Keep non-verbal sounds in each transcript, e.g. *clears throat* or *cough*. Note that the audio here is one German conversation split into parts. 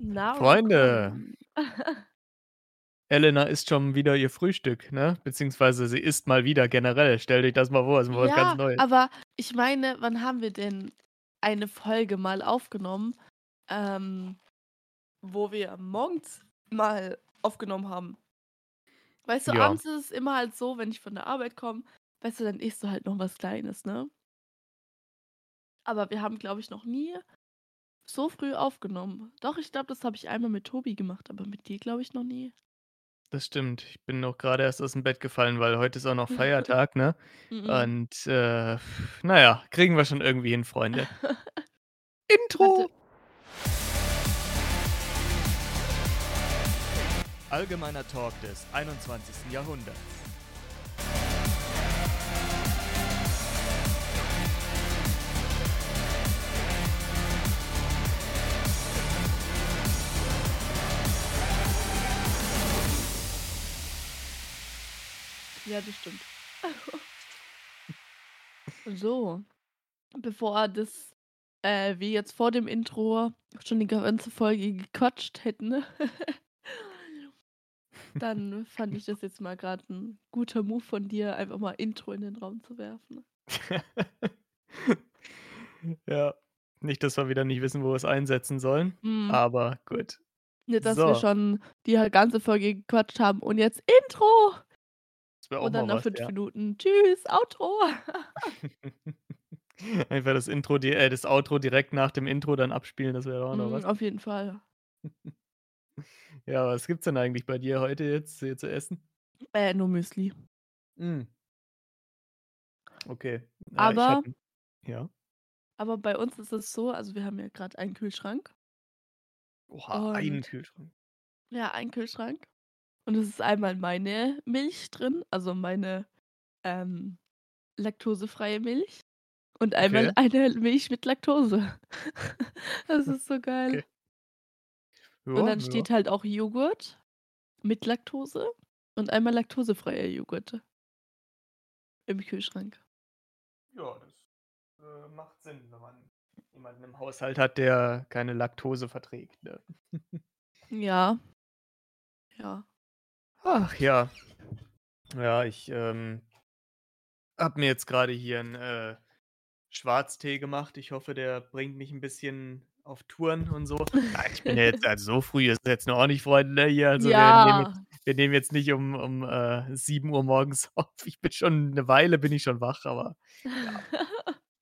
Na, Freunde. *laughs* Elena isst schon wieder ihr Frühstück, ne? Beziehungsweise sie isst mal wieder generell. Stell dich das mal vor, ist mal was ganz Ja, Neues. aber ich meine, wann haben wir denn eine Folge mal aufgenommen, ähm, wo wir morgens mal aufgenommen haben? Weißt du, Ja. abends ist es immer halt so, wenn ich von der Arbeit komme, weißt du, dann isst du halt noch was Kleines, ne? Aber wir haben, glaube ich, noch nie so früh aufgenommen. Doch, ich glaube, das habe ich einmal mit Tobi gemacht, aber mit dir, glaube ich, noch nie. Das stimmt. Ich bin auch grade erst aus'm Bett gefallen, weil heute ist auch noch *laughs* Feiertag, ne? Mhm. Und, äh, na ja, kriegen wir schon irgendwie hin, Freunde. *laughs* Intro. Allgemeiner Talk des 21. Jahrhunderts. Ja, das stimmt. *laughs* So, bevor das äh, wir jetzt vor dem Intro schon die ganze Folge gequatscht hätten *laughs* dann fand ich das jetzt mal grad 'n guter Move von dir, einfach mal Intro in den Raum zu werfen. *laughs* Ja, nicht, dass wir wieder nicht wissen, wo wir's einsetzen sollen, Mhm. aber gut. Nicht, dass wir So. schon die ganze Folge gequatscht haben und jetzt Intro. Wäre auch Und dann mal nach was, 5 ja. Minuten: „Tschüss, Outro.“ *laughs* Einfach das Intro äh, das Outro direkt nach dem Intro dann abspielen, das wäre auch noch Mhm, was. auf jeden Fall. *laughs* Ja, was gibt's denn eigentlich bei dir heute jetzt hier zu essen? Äh, nur Müsli. Hm. Okay. Ja, Aber hatte ja? aber bei uns ist es so, also wir haben ja grad einen Kühlschrank. Oha, einen Kühlschrank. ja, einen Kühlschrank. Und es ist einmal meine Milch drin, also meine, ähm, laktosefreie Milch und einmal Okay. eine Milch mit Laktose. *laughs* Das ist so geil. Okay. Und Ja, dann ja. steht halt auch Joghurt mit Laktose und einmal laktosefreier Joghurt im Kühlschrank. Ja, das, äh, macht Sinn, wenn man jemanden im Haushalt hat, der keine Laktose verträgt, ne? *laughs* Ja. Ja. Ach ja. Ja, ich, ähm habe mir jetzt grade hier 'n, äh, Schwarztee gemacht. Ich hoffe, der bringt mich 'n bisschen auf Touren und so. *laughs* Nein, ich bin ja jetzt also so früh ist jetzt noch auch nicht, Freunde, ne, hier. Also, wir nehmen Ja. jetzt wir nehmen jetzt nicht um um, äh, 7:00 morgens *laughs* auf. Ich bin schon 'ne Weile bin ich schon wach, aber ja.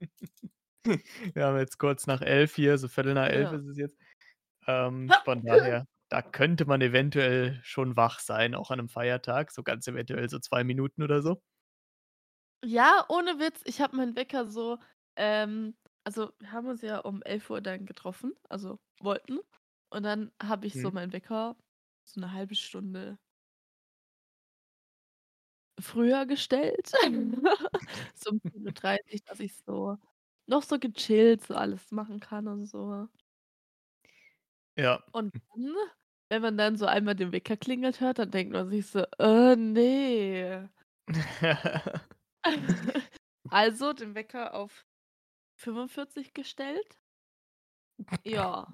*laughs* Wir haben jetzt kurz nach 11 hier, so 11:15 Ja. ist es jetzt. Ähm, von daher, da könnte man eventuell schon wach sein, auch an 'nem Feiertag, so ganz eventuell so 2 Minuten oder so. Ja, ohne Witz, ich habe meinen Wecker so, ähm also, wir haben uns ja um 11:00 dann getroffen, also wollten. Und dann habe ich so Mhm. meinen Wecker so 'ne 1/2 Stunde früher gestellt. *laughs* So um 7:30, dass ich so noch so gechillt so alles machen kann und so. Ja. Und dann, wenn man dann so einmal den Wecker klingelt hört, dann denkt man sich so: „Äh, ne.“ *laughs* Also, den Wecker auf 45 gestellt. Ja.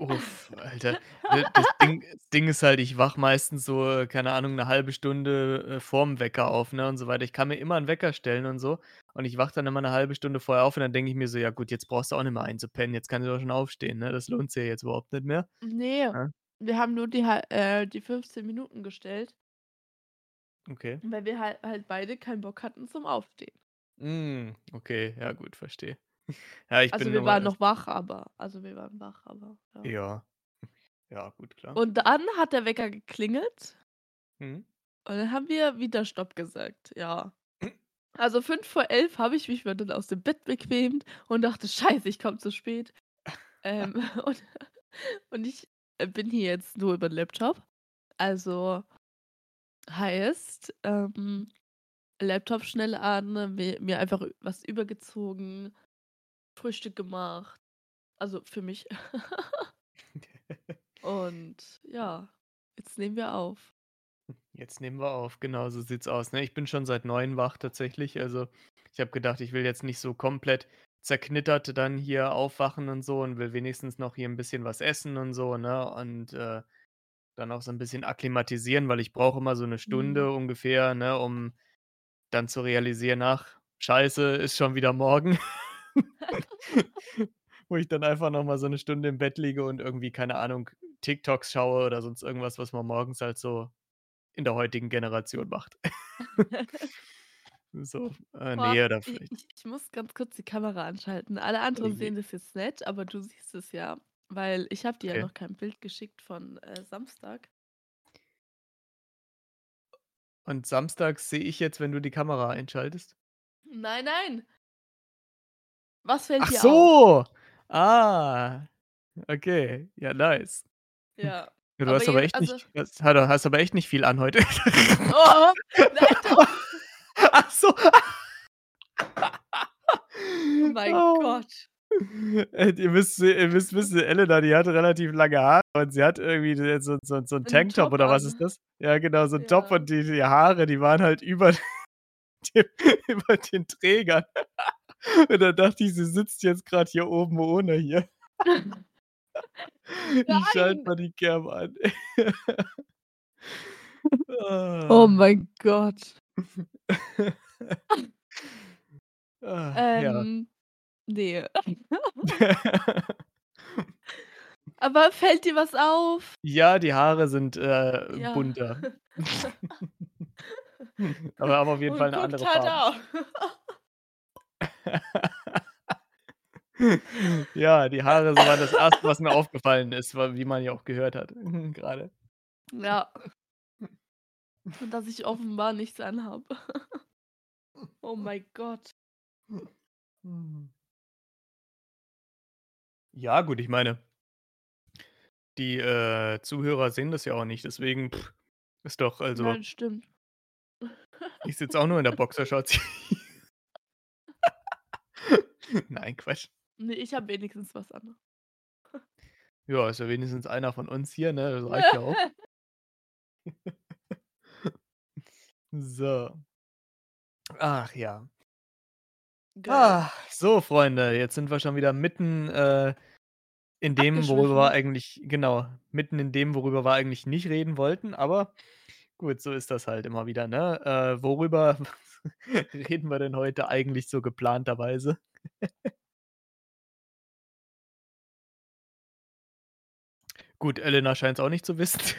Uff, Alter. D *laughs* das Ding das Ding ist halt, ich wache meistens so, keine Ahnung, 'ne 1/2 Stunde, äh, vorm Wecker auf, ne, und so weiter. Ich kann mir immer 'n Wecker stellen und so. Und ich wache dann immer 'ne 1/2 Stunde vorher auf und dann denke ich mir so: „Ja gut, jetzt brauchst du auch nicht mehr einzupennen. Jetzt kannst du doch schon aufstehen, ne? Das lohnt sich ja jetzt überhaupt nicht mehr.“ Ne, Ne? Wir haben nur die äh, die 15 Minuten gestellt Okay. weil wir halt halt beide keinen Bock hatten zum Aufstehen. Hm, okay, ja gut, verstehe. *laughs* Ja, ich Also, bin wir waren noch wach, aber also, wir waren wach, aber ja. Ja. *laughs* Ja, gut, klar. Und dann hat der Wecker geklingelt Mhm. und dann haben wir wieder Stopp gesagt, ja. *clears throat* Also, 5:11 habe ich mich mal dann aus dem Bett bequemt und dachte: „Scheiße, ich komme zu spät.“ *laughs* Ähm, und und ich, bin hier jetzt nur über 'n Laptop. Also heißt, ähm, Laptop schnell an, mi mir einfach was übergezogen, Frühstück gemacht, also für mich. *laughs* Und ja, jetzt nehmen wir auf. Jetzt nehmen wir auf, genau so sieht's aus, ne? Ich bin schon seit 9 wach tatsächlich. Also, ich habe gedacht, ich will jetzt nicht so komplett zerknittert dann hier aufwachen und so und will wenigstens noch hier 'n bisschen was essen und so, ne? Und, äh, dann auch so 'n bisschen akklimatisieren, weil ich brauche immer so 'ne Mhm. Stunde ungefähr, ne, um dann zu realisieren: „Ach, scheiße, ist schon wieder morgen.“ *laughs* Wo ich dann einfach noch mal so 'ne Stunde im Bett liege und irgendwie, keine Ahnung, TikToks schaue oder sonst irgendwas, was man morgens halt so in der heutigen Generation macht. *laughs* *laughs* So, äh, Boah, ne, oder vielleicht ich muss ganz kurz die Kamera anschalten. Alle anderen je. sehen das jetzt nicht, aber du siehst es ja, weil ich habe dir ja Okay. noch kein Bild geschickt von, äh, Samstag. Und samstags sehe ich jetzt, wenn du die Kamera einschaltest? Nein, nein. Was fällt Ach dir auf? so! Ah, okay. Ja, nice. Ja, Ja, du aber hast aber echt also nicht hast ha hast aber echt nicht viel an heute. Oh, nein, doch. Ach so. Oh mein Oh. Gott. Äh, ihr müsst ihr müsst wissen, Elena, die hat relativ lange Haare und sie hat irgendwie so so so 'n 'N Tanktop Top oder was ist das? Ja, genau, so 'n Top Ja. und die die Haare, die waren halt über *laughs* dem über den Trägern. *laughs* Und dann dachte ich, sie sitzt jetzt grad hier oben ohne hier. *laughs* Ich schalte mal die Cam an. Oh Ah. mein Gott. *laughs* Ah, ja. Ähm, ne. *laughs* Aber fällt dir was auf? Ja, die Haare sind, äh, Ja. bunter. *laughs* Aber haben auf jeden Fall Und 'ne guck andere Farbe. Ja, die Haare so war das 1., was mir aufgefallen ist, wie man ja auch gehört hat grade. Ja. Und dass ich offenbar nichts anhabe. *laughs* Oh mein Gott. *laughs* Ja, gut, ich meine die, äh, Zuhörer sehen das ja auch nicht, deswegen ist doch also Nein, stimmt. *laughs* ich sitze auch nur in der Boxershorts. Nein, Quatsch. Ne, ich habe wenigstens was an. Ja, ist ja wenigstens einer von uns hier, ne? Das reicht ja auch. So. Ach ja. Geil. Ah, so Freunde, jetzt sind wir schon wieder mitten, äh, in dem, worüber wir eigentlich genau, mitten in dem, worüber wir eigentlich nicht reden wollten, aber gut, so ist das halt immer wieder, ne? Äh, worüber *laughs* reden wir denn heute eigentlich so geplanterweise? Gut, Elena scheint's auch nicht zu wissen. *laughs*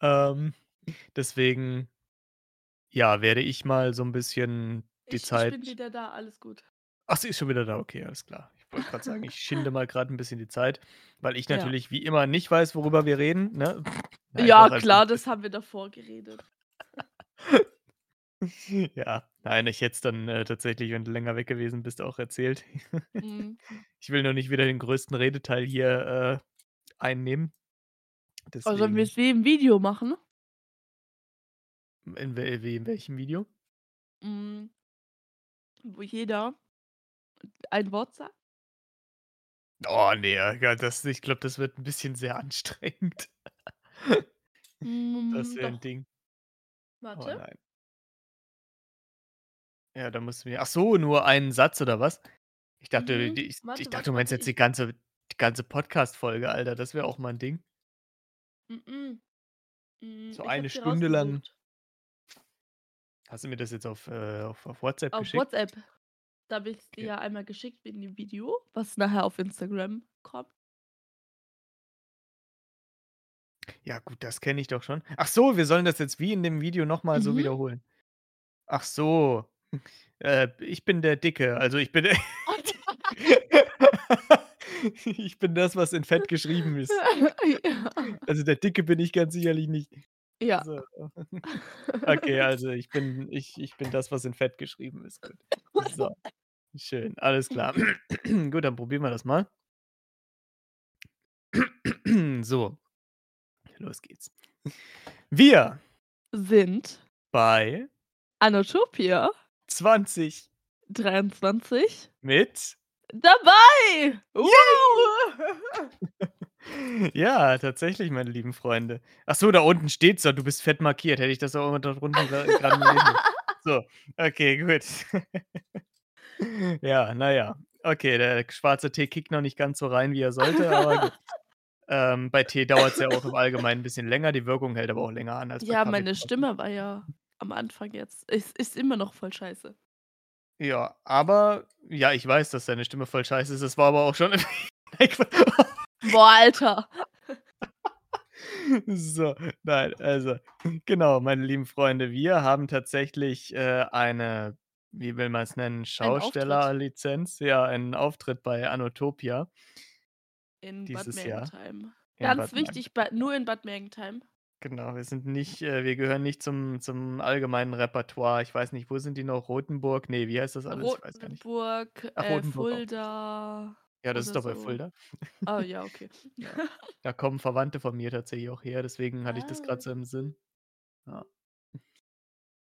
Ähm, deswegen ja, werde ich mal so 'n bisschen die Ich ich bin Zeit wieder da, alles gut. Ach, sie ist schon wieder da, okay, alles klar. Ich wollte grad sagen, *laughs* ich schinde mal grad 'n bisschen die Zeit, weil ich Ja. natürlich wie immer nicht weiß, worüber wir reden, ne? *laughs* Nein, Ja, also klar, das haben wir davor geredet. *laughs* Ja, nein, ich hätte es dann, äh, tatsächlich, wenn du länger weg gewesen bist, auch erzählt. Mhm. Ich will nur nicht wieder den größten Redeteil hier, äh, einnehmen. Oh, sollen wir Deswegen es wie im Video machen? In in welchem Video? Hm. Wo jeder ein Wort sagt? Oh ne, ja, das ich glaube, das wird 'n bisschen sehr anstrengend. *laughs* Das Hm, wäre 'n doch. Ding. Oh Warte. nein. Ja, da musst du mir ach so, nur einen Satz oder was? Ich dachte, Mhm. ich ich Warte, dachte, warte, du meinst warte, jetzt die ich ganze die ganze Podcast-Folge, Alter, das wäre auch mal 'n Ding. Mm-mm. Hm, So ich eine Stunde lang. Hast du mir das jetzt auf, äh auf auf WhatsApp Auf geschickt? WhatsApp. Da habe ich's dir Okay. ja einmal geschickt wegen dem Video, was nachher auf Instagram kommt. Ja gut, das kenne ich doch schon. Ach so, wir sollen das jetzt wie in dem Video noch mal so Mhm. wiederholen? Ach so. *laughs* Äh, ich bin der Dicke, also ich bin *laughs* ich bin das, was in Fett geschrieben ist. *laughs* Ja. Also der Dicke bin ich ganz sicherlich nicht. Ja. So. *laughs* Okay, also ich bin ich ich bin das, was in Fett geschrieben ist. Gut. So, schön, alles klar. *clears throat* Gut, dann probieren wir das mal. *clears throat* So. Los geht's. Wir Sind bei Anotopia 20 23 mit dabei! Woo! *laughs* Ja, tatsächlich, meine lieben Freunde. Ach so, da unten steht's doch, du bist fett markiert. Hätte ich das auch immer da drunten gra grade lesen *laughs* So, okay, gut. Ja, na ja. Okay, der schwarze Tee kickt noch nicht ganz so rein, wie er sollte, aber gut. Ähm, bei Tee dauert's ja auch im Allgemeinen 'n bisschen länger, die Wirkung hält aber auch länger an als bei Ja, Kaffee meine. Stimme war ja am Anfang jetzt ist ist immer noch voll scheiße. Ja, aber ja, ich weiß, dass deine Stimme voll scheiße ist. Es war aber auch schon *laughs* nein, Boah, Alter. So, nein, also, genau, meine lieben Freunde, wir haben tatsächlich, äh, eine, wie will man's nennen, Ein Auftritt. Schaustellerlizenz, ja, einen Auftritt bei Anotopia In Bad dieses Jahr Mergentheim. in Ganz Bad wichtig, bei nur in Bad Mergentheim. Genau, wir sind nicht äh, wir gehören nicht zum zum allgemeinen Repertoire. Ich weiß nicht, wo sind die noch? Rothenburg? Ne, wie heißt das alles? Ich weiß gar nicht. Rotenburg, Ach, äh, Rotenburg auch. Ja, das ist oder doch bei so. Fulda. Ah, *laughs* ja, okay. Ja. Da kommen Verwandte von mir tatsächlich auch her, deswegen hatte ich das Ah. so im Sinn. Ja.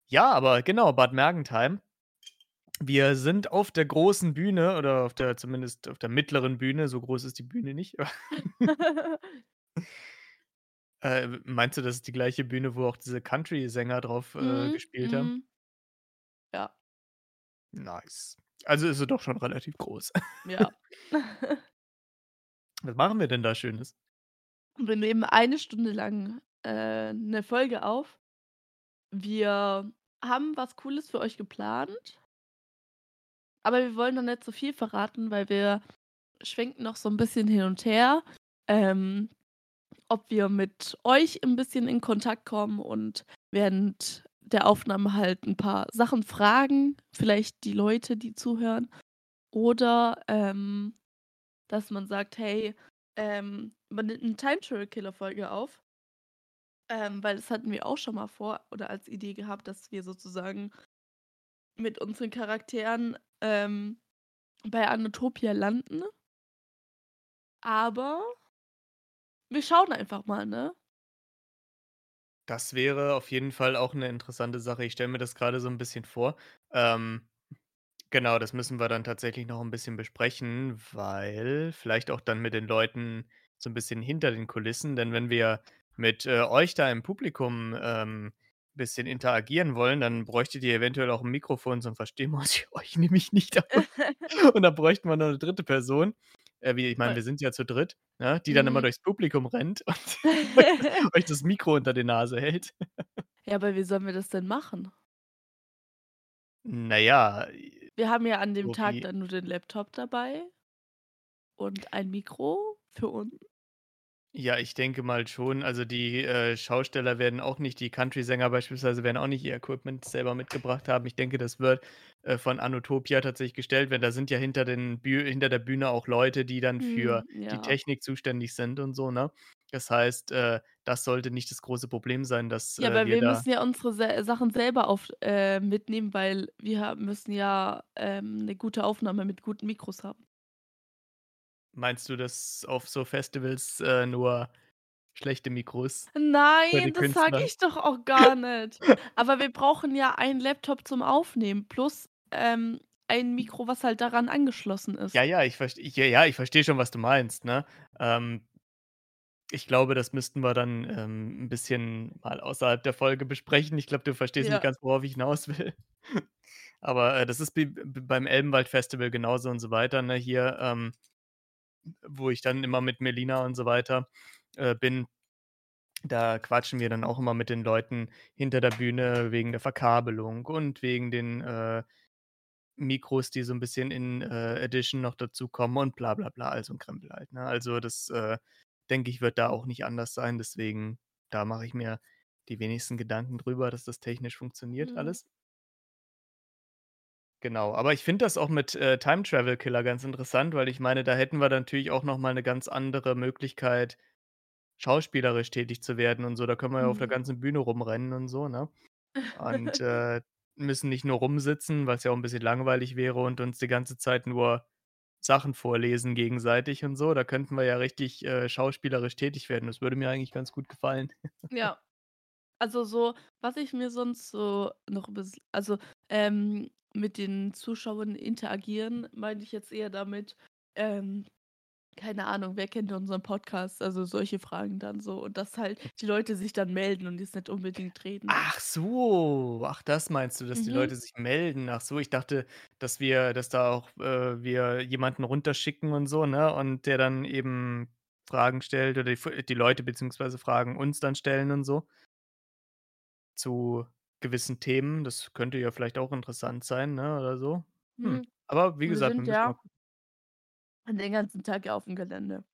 Ja, aber genau, Bad Mergentheim. Wir sind auf der großen Bühne oder auf der zumindest auf der mittleren Bühne, so groß ist die Bühne nicht. *laughs* *laughs* Äh, meinst du, das ist die gleiche Bühne, wo auch diese Country-Sänger drauf, äh, Mhm, gespielt haben? mhm. Ja. Nice. Also ist sie doch schon relativ groß. Ja. *laughs* Was machen wir denn da Schönes? Wir nehmen eine Stunde lang, äh, 'ne Folge auf. Wir haben was Cooles für euch geplant. Aber wir wollen noch nicht so viel verraten, weil wir schwenken noch so 'n bisschen hin und her, ähm, ob wir mit euch 'n bisschen in Kontakt kommen und während der Aufnahme halt 'n paar Sachen fragen, vielleicht die Leute, die zuhören. Oder, ähm, dass man sagt: „Hey, ähm, man nimmt 'ne Time-Travel-Killer-Folge auf.“ Ähm, weil das hatten wir auch schon mal vor oder als Idee gehabt, dass wir sozusagen mit unseren Charakteren, ähm, bei Anotopia landen. Aber wir schauen einfach mal, ne? Das wäre auf jeden Fall auch 'ne interessante Sache. Ich stelle mir das grade so 'n bisschen vor. Ähm, genau, das müssen wir dann tatsächlich noch 'n bisschen besprechen, weil vielleicht auch dann mit den Leuten so 'n bisschen hinter den Kulissen, denn wenn wir mit, äh, euch da im Publikum, ähm, bisschen interagieren wollen, dann bräuchtet ihr eventuell auch 'n Mikrofon, sonst verstehen wir *laughs* euch nämlich nicht. *laughs* Und dann bräuchten wir noch 'ne 3. Person. Äh, wie ich meine, wir sind ja zu dritt, ne, die dann immer Mhm. durchs Publikum rennt und *laughs* euch das Mikro unter die Nase hält. Ja, aber wie sollen wir das denn machen? Na ja, äh, Wir haben ja an dem Tag dann nur den Laptop dabei und ein Mikro für uns. Ja, ich denke mal schon. Also, die, äh, Schausteller werden auch nicht die Country-Sänger beispielsweise werden auch nicht ihr Equipment selber mitgebracht haben. Ich denke, das wird, äh, von Anotopia tatsächlich gestellt werden. Da sind ja hinter den Büh hinter der Bühne auch Leute, die dann für Mhm, die ja. Technik zuständig sind und so, ne? Das heißt, äh, das sollte nicht das große Problem sein, dass, Ja, äh, aber wir wir da müssen ja unsere Se Sachen selber auf äh, mitnehmen, weil wir ha müssen ja, ähm, 'ne gute Aufnahme mit guten Mikros haben. Meinst du, dass auf so Festivals, äh, nur schlechte Mikros Nein, das sage ich doch auch gar *laughs* nicht. Aber wir brauchen ja einen Laptop zum Aufnehmen plus, ähm, ein Mikro, was halt daran angeschlossen ist. Ja, ja, ich verst ja, ja, ich verstehe schon, was du meinst, ne? Ähm ich glaube, das müssten wir dann, ähm, 'n bisschen mal außerhalb der Folge besprechen. Ich glaube, du verstehst nicht Ja. ganz, worauf ich hinaus will. *laughs* Aber, äh, das ist beim Elbenwald-Festival genauso und so weiter, ne, hier, ähm, wo ich dann immer mit Melina und so weiter, äh, bin. Da quatschen wir dann auch immer mit den Leuten hinter der Bühne wegen der Verkabelung und wegen den, äh, Mikros, die so 'n bisschen in, äh, Edition noch dazukommen und bla bla bla, all so 'n Krempel halt, ne? Also, das, äh, denke ich, wird da auch nicht anders sein. Deswegen, da mache ich mir die wenigsten Gedanken drüber, dass das technisch funktioniert Mhm. alles. Genau, aber ich finde das auch mit, äh, Time-Travel-Killer ganz interessant, weil ich meine, da hätten wir dann natürlich auch noch mal 'ne ganz andere Möglichkeit, schauspielerisch tätig zu werden und so. Da können wir ja auf der Mhm. ganzen Bühne rumrennen und so, ne? Und, *laughs* äh, müssen nicht nur rumsitzen, was ja auch 'n bisschen langweilig wäre und uns die ganze Zeit nur Sachen vorlesen gegenseitig und so. Da könnten wir ja richtig, äh, schauspielerisch tätig werden. Das würde mir eigentlich ganz gut gefallen. Ja. Also, so, was ich mir sonst so noch bis also, ähm, mit den Zuschauern interagieren, meine ich jetzt eher damit, ähm keine Ahnung, wer kennt unseren Podcast? Also solche Fragen dann so. Und dass halt die Leute sich dann melden und jetzt nicht unbedingt reden. Ach so, ach, das meinst du, dass die Mhm. Leute sich melden. Ach so, ich dachte, dass wir dass da auch, äh, wir jemanden runterschicken und so, ne? Und der dann eben Fragen stellt oder die die Leute beziehungsweise Fragen uns dann stellen und so. Zu gewissen Themen. Das könnte ja vielleicht auch interessant sein, ne, oder so. Hm, Mhm. aber wie Wir gesagt, wir sind müssen mal ja gucken. den ganzen Tag ja aufm Gelände.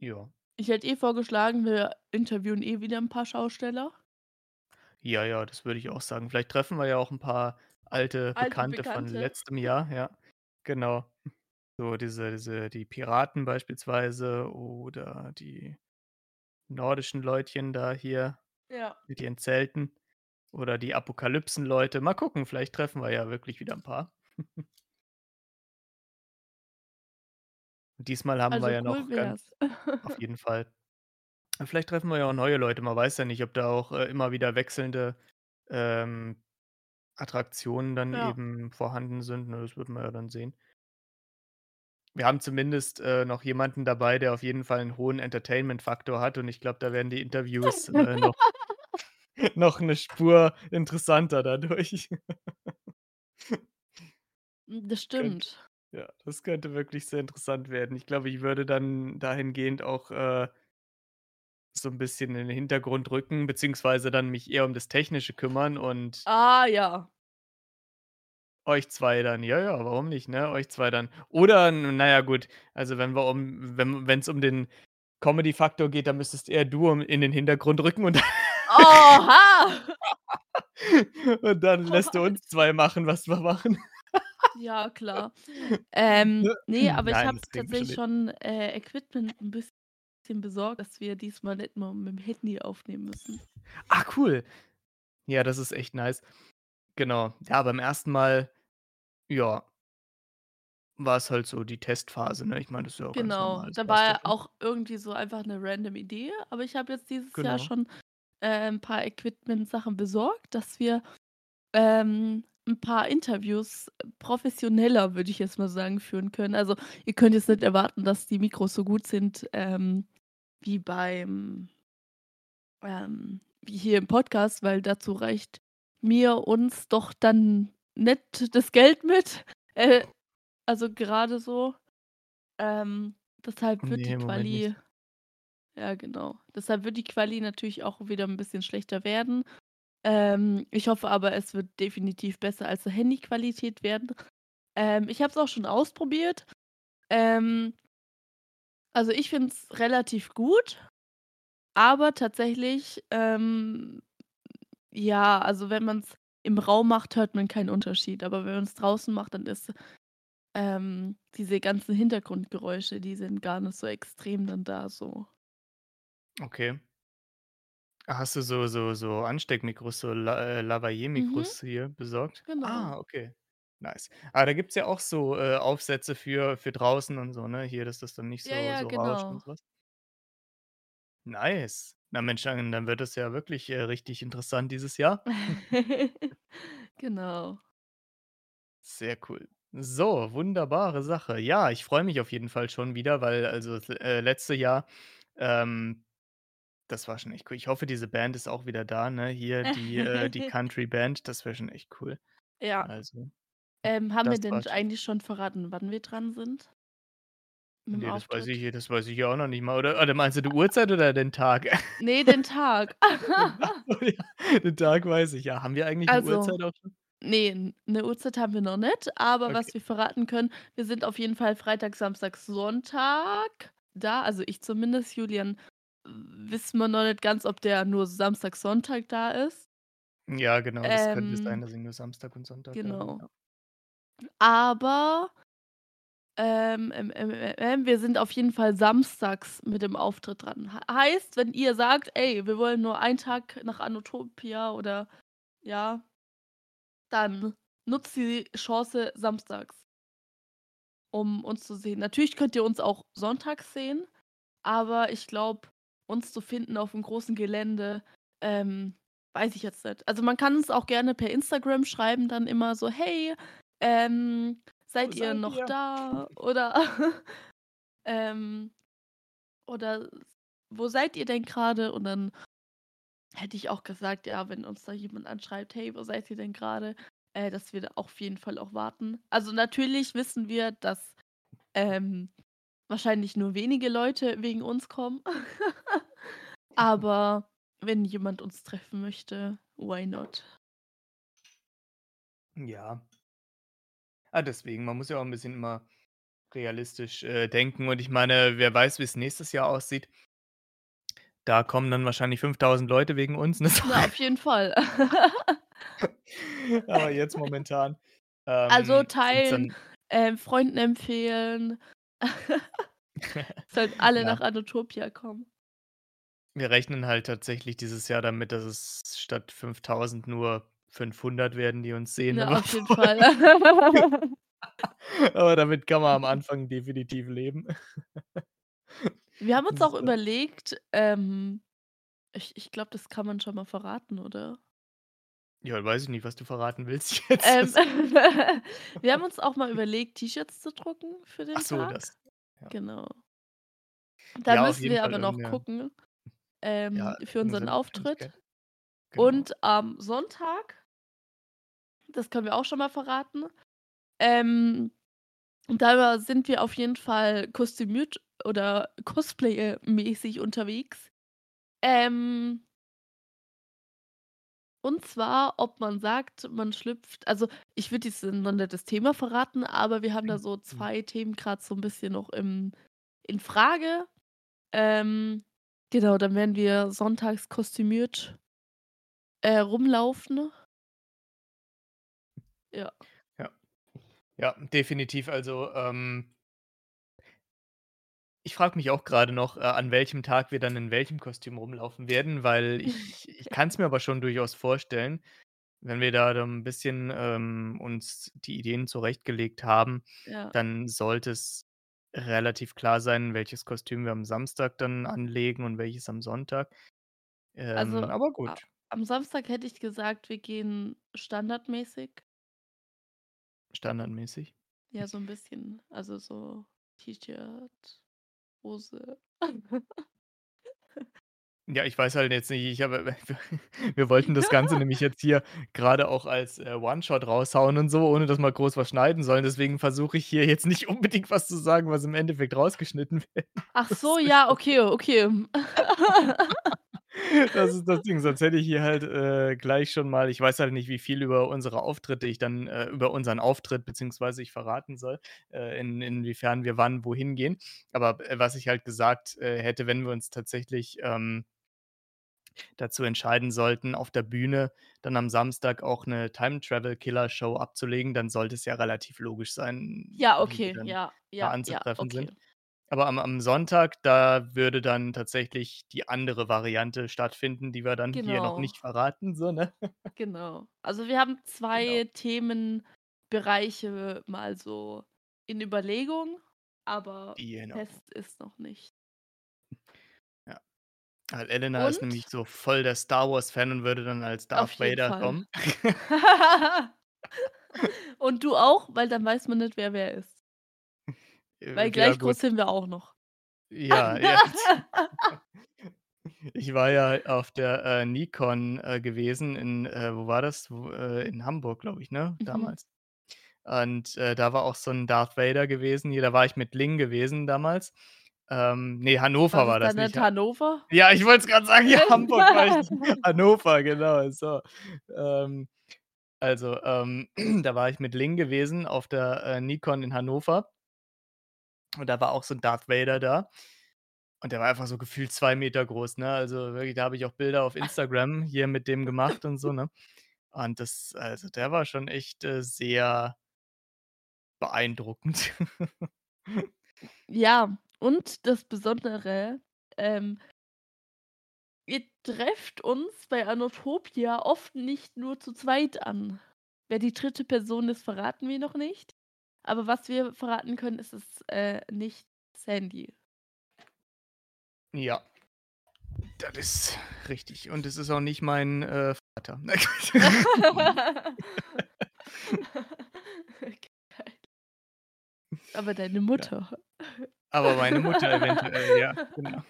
Ja. Ich hätte eh vorgeschlagen, wir interviewen eh wieder 'n paar Schausteller. Ja, ja, das würde ich auch sagen. Vielleicht treffen wir ja auch 'n paar alte Alte Bekannte von Bekannte. letztem Jahr, ja, genau. So diese diese die Piraten beispielsweise oder die nordischen Leutchen da hier Ja. mit ihren Zelten oder die Apokalypsen-Leute. Mal gucken, vielleicht treffen wir ja wirklich wieder 'n paar. Diesmal haben wir Also ja cool noch ganz auf *laughs* jeden Fall. Vielleicht treffen wir ja auch neue Leute. Man weiß ja nicht, ob da auch, äh, immer wieder wechselnde, ähm, Attraktionen dann Ja. eben vorhanden sind, ne? Das wird man ja dann sehen. Wir haben zumindest, äh, noch jemanden dabei, der auf jeden Fall 'n hohen Entertainment-Faktor hat und ich glaube, da werden die Interviews, äh, noch *laughs* *laughs* noch 'ne Spur interessanter dadurch. Hm, das *laughs* stimmt. ja, das könnte wirklich sehr interessant werden. Ich glaube, ich würde dann dahingehend auch, äh so 'n bisschen in den Hintergrund rücken, beziehungsweise dann mich eher um das Technische kümmern und Ah, ja. euch 2 dann ja, ja, warum nicht, ne? Euch 2 dann. Oder n na ja, gut, also wenn wir um wenn wenn's um den Comedy-Faktor geht, dann müsstest eher du in den Hintergrund rücken und Oha! und dann lässt du uns 2 machen, was wir machen. Ja, klar. *laughs* Ähm, Ne? ne, aber ich Nein, habe wir schon tatsächlich schon, äh, Equipment 'n bisschen besorgt, dass wir diesmal nicht nur mit'm Handy aufnehmen müssen. Ah, cool. Ja, das ist echt nice. Genau. Ja, beim 1. Mal, ja war's halt so die Testphase, ne? Ich meine, das ist ja auch Genau, da war auch irgendwie so einfach 'ne random Idee, aber ich habe jetzt dieses Jahr Genau. schon, äh, 'n paar Equipment-Sachen besorgt, dass wir, ähm, 'n paar Interviews professioneller, würde ich jetzt mal sagen, führen können. Also, ihr könnt jetzt nicht erwarten, dass die Mikros so gut sind, ähm, wie beim ähm, wie hier im Podcast, weil dazu reicht mir uns doch dann nicht das Geld mit. Äh, also gerade so. Ähm, deshalb wird die Ne, Moment nicht. Quali ja, genau. Deshalb wird die Quali natürlich auch wieder 'n bisschen schlechter werden. Ähm, ich hoffe aber, es wird definitiv besser als 'ne Handyqualität werden. Ähm, ich habe es auch schon ausprobiert. Ähm also, ich finde es relativ gut, aber tatsächlich, ähm, ja, also wenn man's im Raum macht, hört man keinen Unterschied, aber wenn man's draußen macht, dann ist, ähm, diese ganzen Hintergrundgeräusche, die sind gar nicht so extrem dann da so. Okay. Hast du so so so Ansteckmikros, so La äh, Mhm. Lavalier-Mikros hier besorgt? Genau. Ah, okay, nice. Aber da gibt's ja auch so, äh, Aufsätze für für draußen und so, ne? Hier, dass das dann nicht Ja, so ja, so rauscht und genau. so was. Nice. Na Mensch, dann dann wird das ja wirklich, äh, richtig interessant dieses Jahr. *laughs* Genau. Sehr cool. So, wunderbare Sache. Ja, ich freue mich auf jeden Fall schon wieder, weil also das, äh, letzte Jahr, ähm, das war schon echt cool. Ich hoffe, diese Band ist auch wieder da, ne? Hier die äh, die *laughs* Country-Band, das wäre schon echt cool. Ja. Also, Ähm, haben wir denn eigentlich schon verraten, wann wir dran sind? Mit'm Ne, das weiß ich das weiß ich ja auch noch nicht mal, oder oder meinst du die Uhrzeit oder den Tag? Ne, den Tag. *laughs* Den Tag weiß ich. Ja, haben wir eigentlich Also, Uhrzeit auch schon? ne, 'n 'ne Uhrzeit haben wir noch nicht, aber Okay. was wir verraten können, wir sind auf jeden Fall Freitag, Samstag, Sonntag da, also ich zumindest. Julian wissen wir noch nicht ganz, ob der nur Samstag, Sonntag da ist. Ja, genau, das könnte sein, Ähm dass ich nur Samstag und Sonntag genau. ja. Aber ähm, ähm, ähm, äh, ähm, wir sind auf jeden Fall samstags mit dem Auftritt dran. Heißt, wenn ihr sagt: „Ey, wir wollen nur einen Tag nach Anutopia“ oder ja dann nutzt die Chance samstags um uns zu sehen. Natürlich könnt ihr uns auch sonntags sehen, aber ich glaube, uns zu finden auf'm großen Gelände, ähm, weiß ich jetzt nicht. Also, man kann uns auch gerne per Instagram schreiben dann immer so: „Hey, ähm, Wo seid ihr seid noch ihr? da?“ *laughs* Oder, *laughs* ähm oder wo seid ihr denn gerade? Und dann hätte ich auch gesagt, ja, wenn uns da jemand anschreibt, hey, wo seid ihr denn gerade? Äh, dass wir da auf jeden Fall auch warten. Also natürlich wissen wir, dass ähm, wahrscheinlich nur wenige Leute wegen uns kommen. *laughs* Aber wenn jemand uns treffen möchte, why not? Ja. Ah, deswegen, man muss ja auch ein bisschen immer realistisch, äh, denken und ich meine, wer weiß, wie es nächstes Jahr aussieht. Da kommen dann wahrscheinlich 5.000 Leute wegen uns, ne? Na, auf jeden Fall. *laughs* Aber jetzt momentan, Also ähm, sind's teilen, ähm, Freunden empfehlen. Sollen alle Ja. nach Anotopia kommen. Wir rechnen halt tatsächlich dieses Jahr damit, dass es statt 5.000 nur 500 werden, die uns sehen, aber auf jeden Fall. *laughs* Aber damit kann man am Anfang definitiv leben. Wir haben uns auch überlegt, ähm ich ich glaube, das kann man schon mal verraten, oder? Ja, weiß ich nicht, was du verraten willst *laughs* jetzt. Ähm, *laughs* wir haben uns auch mal überlegt, T-Shirts zu drucken für den Ach so, Tag. das. Ja. Genau. Da Ja, müssen wir Fall aber noch gucken, ähm, Ja, für unseren Auftritt. Genau. Und am Sonntag das können wir auch schon mal verraten, ähm, da sind wir auf jeden Fall kostümiert oder Cosplay-mäßig unterwegs. Ähm und zwar, ob man sagt, man schlüpft also, ich würde jetzt noch nicht das Thema verraten, aber wir haben da so 2 Themen grad so 'n bisschen noch im in Frage. Ähm, genau, dann werden wir sonntags kostümiert, äh, rumlaufen. Ja. Ja. Ja, definitiv. Also, ähm ich frage mich auch grade noch, äh, an welchem Tag wir dann in welchem Kostüm rumlaufen werden, weil ich *laughs* ich kann's mir aber schon durchaus vorstellen, wenn wir da dann 'n bisschen, ähm, uns die Ideen zurechtgelegt haben, Ja. dann sollte es relativ klar sein, welches Kostüm wir am Samstag dann anlegen und welches am Sonntag. Also, Ähm, aber a gut. am Samstag hätte ich gesagt, wir gehen standardmäßig. Standardmäßig? Ja, so 'n bisschen. Also, so T-Shirt, Hose. Ja, ich weiß halt jetzt nicht, ich habe *laughs* wir *laughs* wollten das Ganze nämlich jetzt hier grade auch als, äh, One-Shot raushauen und so, ohne dass wir groß was schneiden sollen. Deswegen versuche ich hier jetzt nicht *laughs* unbedingt was zu sagen, was im Endeffekt rausgeschnitten werden Ach so, ja, okay, okay. Das ist das Ding, sonst hätte ich hier halt, äh, gleich schon mal ich weiß halt nicht, wie viel über unsere Auftritte ich dann äh, über unseren Auftritt beziehungsweise ich verraten soll, äh, in inwiefern wir wann wohin gehen. Aber, äh, was ich halt gesagt, äh, hätte, wenn wir uns tatsächlich, ähm dazu entscheiden sollten, auf der Bühne dann am Samstag auch 'ne Time-Travel-Killer-Show abzulegen, dann sollte es ja relativ logisch sein, Ja, okay, ja, ja, ja, okay. sind. Aber am am Sonntag, da würde dann tatsächlich die andere Variante stattfinden, die wir dann hier noch Genau. nicht verraten, so, ne? *laughs* Genau. Also, wir haben Genau. 2 Themenbereiche mal so in Überlegung, aber Genau. fest ist noch nicht. Ja. Weil Elena ist nämlich Und so voll der Star-Wars-Fan und würde dann als Auf Darth jeden Vader Fall. kommen. *laughs* Und du auch, weil dann weiß man nicht, wer wer ist. Äh, Weil gleich groß sind wir auch noch. Ja, ja. *laughs* *laughs* Ich war ja auf der, äh, Nikon, äh, gewesen in äh, wo war das? W äh, in Hamburg, glaube ich, ne, Mhm. damals. Und, äh, da war auch so 'n Darth Vader gewesen. Hier, da war ich mit Ling gewesen damals. Ähm, ne, Hannover war ist das dann nicht nicht Ha Hannover? ja, ich wollte es grad sagen, ja, *laughs* Hamburg war ich. Hannover, genau, so. Ähm, also, ähm, *clears throat* da war ich mit Ling gewesen auf der, Nikon in Hannover. Und da war auch so 'n Darth Vader da. Und der war einfach so gefühlt 2 Meter groß, ne? Also, wirklich, da habe ich auch Bilder auf Instagram hier mit dem gemacht und so, ne? Und das also, der war schon echt, äh, sehr beeindruckend. *laughs* Ja, und das Besondere, ähm ihr trefft uns bei Anotopia oft nicht nur zu zweit an. Wer die 3. Person ist, verraten wir noch nicht. Aber was wir verraten können, ist es, äh, nicht Sandy. Ja. Das ist richtig. Und es ist auch nicht mein, äh, Vater. *laughs* *laughs* Aber deine Ja. Mutter. Aber meine Mutter eventuell, ja, *laughs* genau.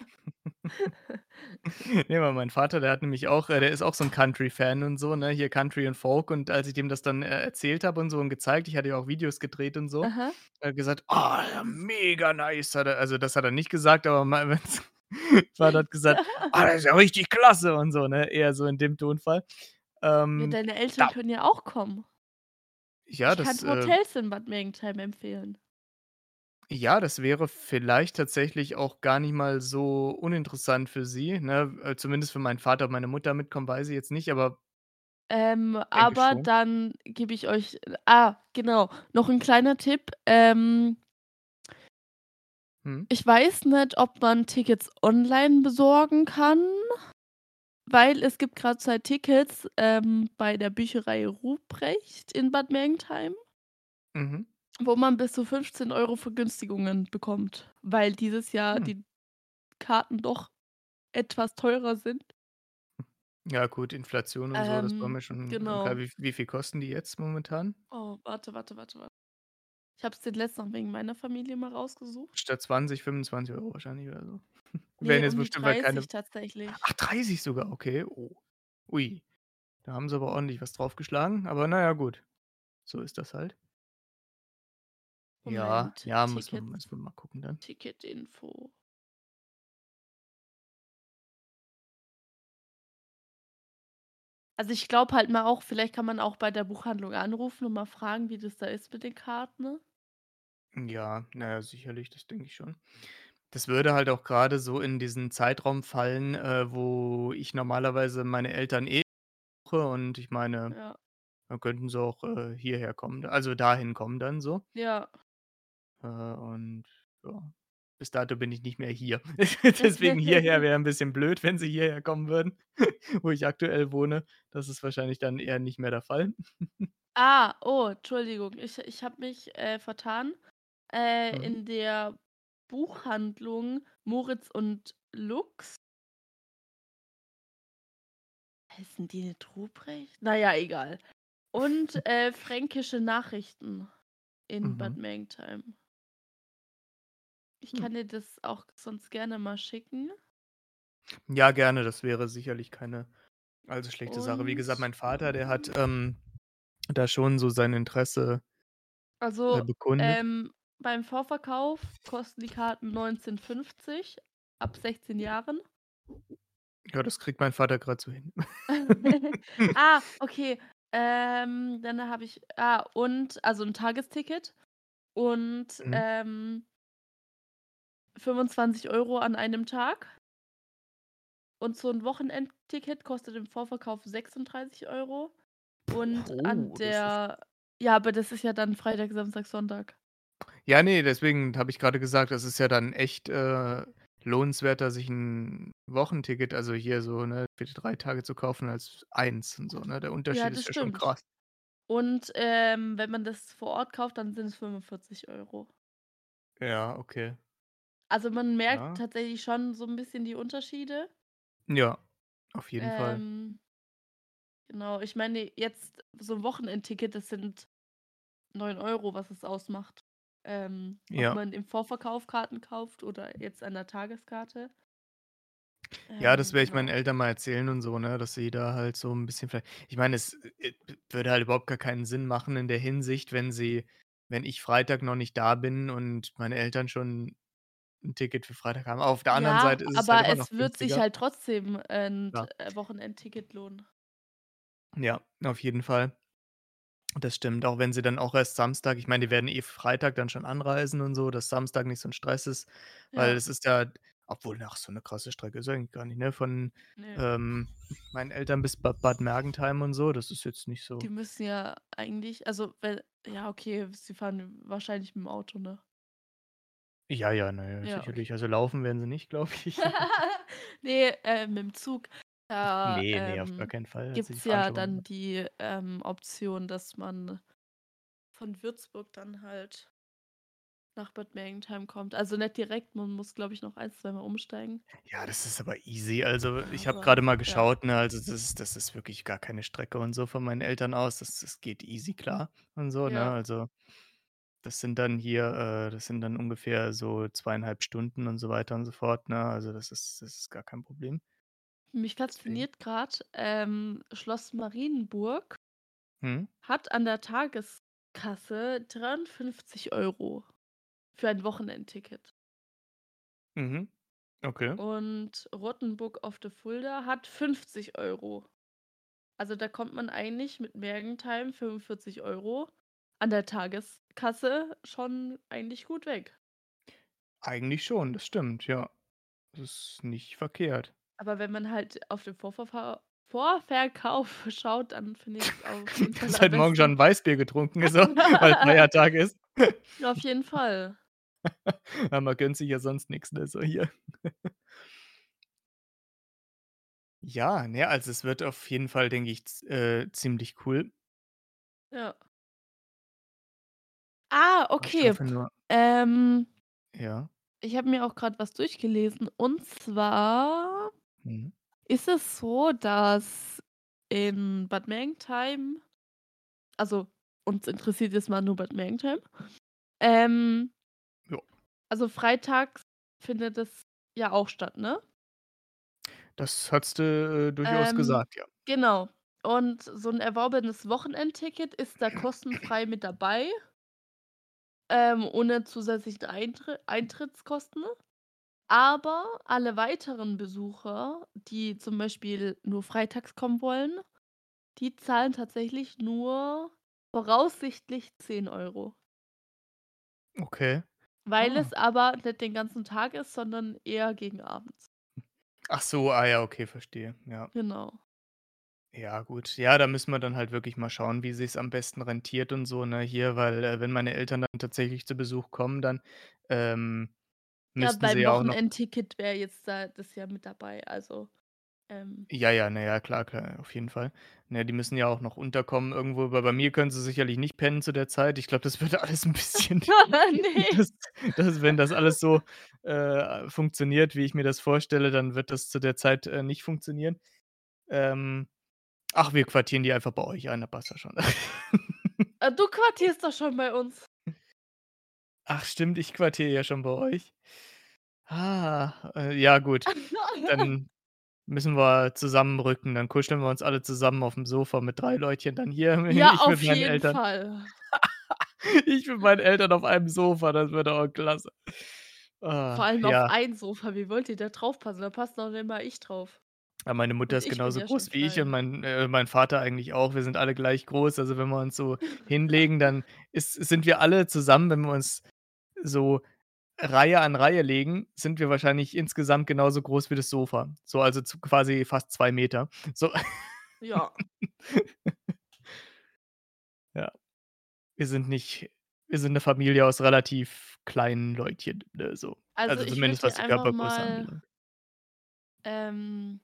*laughs* Ne, weil mein Vater, der hat nämlich auch äh, der ist auch so 'n Country-Fan und so, ne, hier Country und Folk und als ich dem das dann, äh, erzählt habe und so und gezeigt ich hatte ja auch Videos gedreht und so, Aha. hat er gesagt: „Oh, ja, mega nice“, hat er also, das hat er nicht gesagt, aber mei wenn's *laughs* Vater hat gesagt: *laughs* „Ah, das ist ja richtig klasse“ und so, ne, eher so in dem Tonfall. Ja, Ähm, deine Eltern da können ja auch kommen. Ja, Ich kann das, äh Hotels in Bad Mergentheim empfehlen. Ja, das wäre vielleicht tatsächlich auch gar nicht mal so uninteressant für sie, ne? Äh, zumindest für meinen Vater. Ob meine Mutter mitkommt, weiß ich jetzt nicht, aber Ähm, denke aber schon. dann gebe ich euch ah, genau, noch 'n kleiner Tipp. Ähm Mhm. ich weiß nicht, ob man Tickets online besorgen kann, weil es gibt grad 2 Tickets, ähm, bei der Bücherei Ruprecht in Bad Mergentheim Mhm. Wo man bis zu 15 € Vergünstigungen bekommt, weil dieses Jahr Hm. die Karten doch etwas teurer sind. Ja gut, Inflation und so, das war Ähm, mir schon, äh, klar. genau. Wie wie viel kosten die jetzt momentan? Oh, warte, warte, warte, warte. Ich habe es dir letztens noch wegen meiner Familie mal rausgesucht. Statt 20, 25 € wahrscheinlich oder so. *laughs* Wären Ne, jetzt um bestimmt bald keine 30 tatsächlich. ach 30 sogar, okay. Oh. Ui. Da haben sie aber ordentlich was draufgeschlagen, aber na ja, gut. So ist das halt. Ja, Moment, ja, muss man muss man mal gucken dann. Ticketinfo. Also, ich glaube halt mal auch vielleicht kann man auch bei der Buchhandlung anrufen und mal fragen, wie das da ist mit den Karten, ne? Ja, na ja, sicherlich, das denke ich schon. Das würde halt auch grade so in diesen Zeitraum fallen, äh, wo ich normalerweise meine Eltern eh besuche und ich meine, Ja. dann könnten sie auch, äh, hierher kommen, also, dahin kommen dann so. Ja. Äh, und ja, bis dato bin ich nicht mehr hier. *laughs* *laughs* Deswegen hierher wäre 'n bisschen blöd, wenn sie hierher kommen würden, *laughs* wo ich aktuell wohne. Das ist wahrscheinlich dann eher nicht mehr der Fall. Ah, oh, Entschuldigung, ich ich habe mich, äh, vertan. Äh, Mhm. in der Buchhandlung Moritz und Lux Heißen die nicht Ruprecht? Na ja, egal. Und, äh, Fränkische Nachrichten in Bad Mhm. Ich Hm. kann dir das auch sonst gerne mal schicken. Ja, gerne, das wäre sicherlich keine allzu schlechte Sache. Wie gesagt, Und mein Vater, der hat, ähm, da schon so sein Interesse äh, Also, bekundet. ähm, beim Vorverkauf kosten die Karten 19,50 ab 16 Jahren. Ja, das kriegt mein Vater grad so hin. *laughs* *laughs* Ah, okay. Ähm, dann habe ich ah, und also, 'n Tagesticket und, Mhm. ähm 25 € an einem Tag. Und so 'n Wochenendticket kostet im Vorverkauf 36 € und an Oh, ist der ja, aber das ist ja dann Freitag, Samstag, Sonntag. Ja, ne, deswegen habe ich grade gesagt, das ist ja dann echt, äh, lohnenswerter, sich 'n Wochenticket, also, hier so, ne, für die 3 Tage zu kaufen als eins und so, ne? Der Ja, Unterschied das ist ja schon stimmt. krass. Und, ähm, wenn man das vor Ort kauft, dann sind es 45 €. Ja, okay. Also, man merkt Ja. tatsächlich schon so 'n bisschen die Unterschiede. Ja, auf jeden Fall. Ähm genau, ich meine jetzt so 'n Wochenendticket, das sind 9 €, was es ausmacht. Ähm, ob Ja. man im Vorverkauf Karten kauft oder jetzt an der Tageskarte. Ja, das Ähm, werde ich meinen genau. Eltern mal erzählen und so, ne, dass sie da halt so 'n bisschen vielleicht ich meine, es, äh, würde halt überhaupt gar keinen Sinn machen in der Hinsicht, wenn sie wenn ich Freitag noch nicht da bin und meine Eltern schon 'n Ticket für Freitag haben. Auf der anderen Ja, Seite ist es halt aber noch es wird sich günstiger. halt trotzdem 'n T Klar. äh, Wochenendticket lohnen. Ja, auf jeden Fall. Das stimmt, auch wenn sie dann auch erst Samstag ich meine, die werden eh Freitag dann schon anreisen und so, dass Samstag nicht so 'n Stress ist, weil Ja. es ist ja obwohl, ach, so 'ne krasse Strecke ist eigentlich gar nicht, ne, von, Ne. ähm, meinen Eltern bis Bad Bad Mergentheim und so, das ist jetzt nicht Die so müssen ja eigentlich also, weil ja, okay, sie fahren wahrscheinlich mit'm Auto, ne? Ja, ja, na ja, Ja, okay. sicherlich. Also, laufen werden sie nicht, glaube *laughs* ich. *laughs* Ne, äh, mit'm Zug. Da, Ne, ne, auf gar ähm, keinen Fall. Also, die gibt's fahren ja schon mal dann die, ähm, Option, dass man von Würzburg dann halt nach Bad Mergentheim kommt. Also, nicht direkt, man muss, glaube ich, noch ein zweimal umsteigen. Ja, das ist aber easy. Also, ich habe Aber grade mal ja. geschaut, ne, also, das ist das ist wirklich gar keine Strecke und so von meinen Eltern aus. Das das geht easy klar und so, ne? Ja. Also Das sind dann hier äh, das sind dann ungefähr so 2,5 Stunden und so weiter und so fort, ne? Also, das ist das ist gar kein Problem. Mich fasziniert grad, ähm, Schloss Marienburg Mhm. hat an der Tageskasse 53 € für ein Wochenendticket. Mhm. Okay. Und Rottenburg auf der Fulda hat 50 €. Also, da kommt man eigentlich mit Mergentheim 45 € an der Tageskasse schon eigentlich gut weg. Eigentlich schon, das stimmt, ja. Das ist nicht verkehrt. Aber wenn man halt auf den Vorverfa Vorverkauf *laughs* schaut, dann finde ich's *laughs* *laughs* auf jeden Fall heute Morgen schon besten. 'n Weißbier getrunken ist, weil Feiertag ist. Auf jeden Fall. Ja, man gönnt sich ja sonst nix, ne, so hier. Ja, ne, also, es wird auf jeden Fall, denke ich, äh, ziemlich cool. Ja. Ah, ich okay. hoffe nur Ähm Ja. ich habe mir auch grad was durchgelesen und zwar Mhm. ist es so, dass in Bad Mergentheim also, uns interessiert jetzt mal nur Bad Mergentheim. Ähm Ja. also, freitags findet es ja auch statt, ne? Das hattest du, äh, durchaus Ähm, gesagt, ja. genau. Und so 'n erworbenes Wochenendticket ist da kostenfrei mit dabei ähm, ohne zusätzlichen Eintri Eintrittskosten. Aber alle weiteren Besucher, die zum Beispiel nur freitags kommen wollen, die zahlen tatsächlich nur voraussichtlich 10 €. Okay. Weil Ah. es aber nicht den ganzen Tag ist, sondern eher gegen abends. Ach so, ah ja, okay, verstehe, ja. Genau. Ja, gut. Ja, da müssen wir dann halt wirklich mal schauen, wie sich's am besten rentiert und so, ne, hier, weil, äh, wenn meine Eltern dann tatsächlich zu Besuch kommen, dann, ähm, Ja, müssten sie beim ja auch noch Wochenendticket wäre jetzt da das ja mit dabei, also, ähm Ja, ja, na ja, klar, klar, auf jeden Fall. Ne, die müssen ja auch noch unterkommen irgendwo, weil bei mir können sie sicherlich nicht pennen zu der Zeit. Ich glaube, das *laughs* würde alles 'n bisschen *laughs* Ne. *laughs* das das wenn das alles so, äh, funktioniert, wie ich mir das vorstelle, dann wird das zu der Zeit, äh, nicht funktionieren. Ähm, ach, wir quartieren die einfach bei euch ein, da passt das schon. Äh, *laughs* du quartierst doch schon bei uns. Ach stimmt, ich quartiere ja schon bei euch. Ah, äh, ja gut. Dann *laughs* müssen wir zusammenrücken. Dann kuscheln wir uns alle zusammen aufm Sofa mit 3 Leutchen dann hier, *laughs* Ja, ich mit auf meinen jeden Eltern. Fall. Ich mit meinen Eltern auf einem Sofa, das wird auch klasse. Vor Ah, allem auf ja. ein Sofa, wie wollt ihr da draufpassen? Da passt noch nicht mal ich drauf. Ja, meine Mutter ist ich genauso ja groß wie ich und mein äh, mein Vater eigentlich auch. Wir sind alle gleich groß. Also, wenn wir uns so *laughs* hinlegen, dann ist sind wir alle zusammen wenn wir uns so Reihe an Reihe legen, sind wir wahrscheinlich insgesamt genauso groß wie das Sofa. So, also, zu quasi fast 2 m. So. Ja. *laughs* Ja. Wir sind nicht wir sind 'ne Familie aus relativ kleinen Leutchen, ne, so. Also, Also, zumindest was die Körpergröße anbelangt. ähm,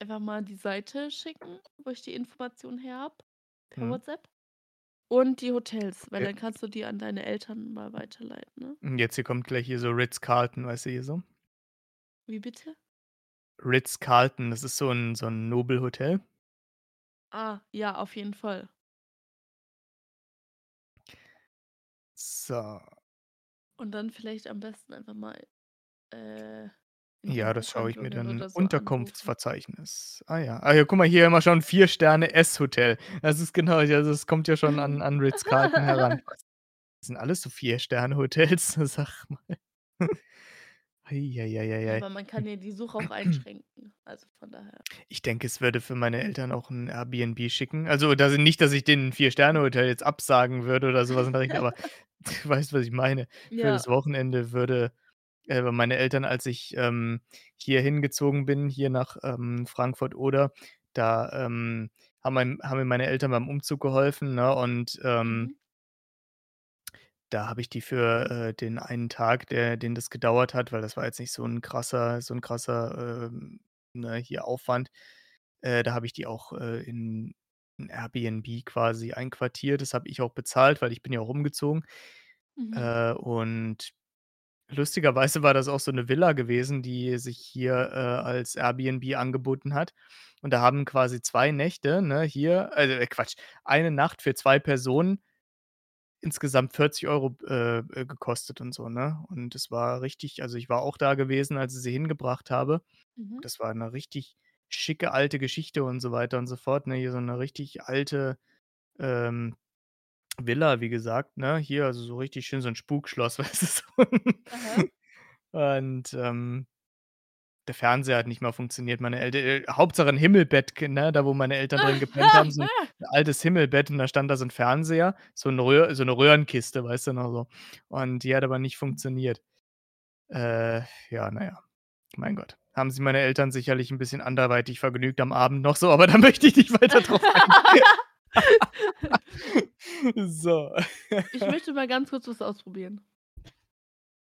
einfach mal die Seite schicken, wo ich die Informationen her habe, per Mhm. WhatsApp. Und die Hotels, weil Okay. dann kannst du die an deine Eltern mal weiterleiten, ne? Und jetzt hier kommt gleich hier so Ritz-Carlton, weißt du, hier so. Wie bitte? Ritz-Carlton, das ist so 'n so 'n Nobelhotel. Ah, ja, auf jeden Fall. So. Und dann vielleicht am besten einfach mal, äh, Ja, das schaue ich mir dann so. Unterkunftsverzeichnis. Ah ja. Ah ja, guck mal, hier haben wir schon 4 Sterne S-Hotel. Das ist genau also, das kommt ja schon an an Ritz-Carlton heran. *laughs* Was sind alles so 4 Sterne-Hotels, *laughs* sag mal. Ei, ei, ei, ei, Ja, ei. aber man kann ja die Suche auch *clears throat* einschränken, also, von daher. Ich denke, es würde für meine Eltern auch 'n Airbnb schicken. Also, da sind nicht, dass ich denen 'n 4-Sterne-Hotel jetzt absagen würde oder so was in der Richtung, aber *laughs* du weißt, was ich meine. Für Ja. das Wochenende würde äh, meine Eltern, als ich, ähm, hier hingezogen bin, hier nach, ähm, Frankfurt-Oder, da, ähm, haben mein haben mir meine Eltern beim Umzug geholfen, ne, und, ähm Mhm. da habe ich die für, äh, den einen Tag, der den das gedauert hat, weil das war jetzt nicht so 'n krasser so 'n krasser, ähm, ne, hier Aufwand. Äh, da habe ich die auch, äh, in 'n Airbnb quasi einquartiert. Das habe ich auch bezahlt, weil ich bin ja auch umgezogen. Mhm. Äh, und lustigerweise war das auch so 'ne Villa gewesen, die sich hier, äh, als Airbnb angeboten hat. Und da haben quasi 2 Nächte, ne, hier also, äh, Quatsch, 1 Nacht für 2 Personen insgesamt 40 € äh, äh, gekostet und so, ne? Und das war richtig also, ich war auch da gewesen, als ich sie hingebracht habe. Mhm. Das war 'ne richtig schicke alte Geschichte und so weiter und so fort, ne? Hier so 'ne richtig alte, ähm, Villa, wie gesagt, ne? Hier, also, so richtig schön so 'n Spukschloss, *laughs* weißt du. Und, ähm, der Fernseher hat nicht mal funktioniert. Meine Elter äh, Hauptsache 'n Himmelbett, ne, da wo meine Eltern drin gepennt haben, so 'n *laughs* altes Himmelbett und da stand da so 'n Fernseher, so 'n Röhr so 'ne Röhrenkiste, weißt du noch so. Und die hat aber nicht funktioniert. Äh, ja, na ja, mein Gott. Haben sich meine Eltern sicherlich 'n bisschen anderweitig vergnügt am Abend noch so, aber da *laughs* möchte ich nicht weiter drauf eingehen. *laughs* So. Ich möchte mal ganz kurz was ausprobieren.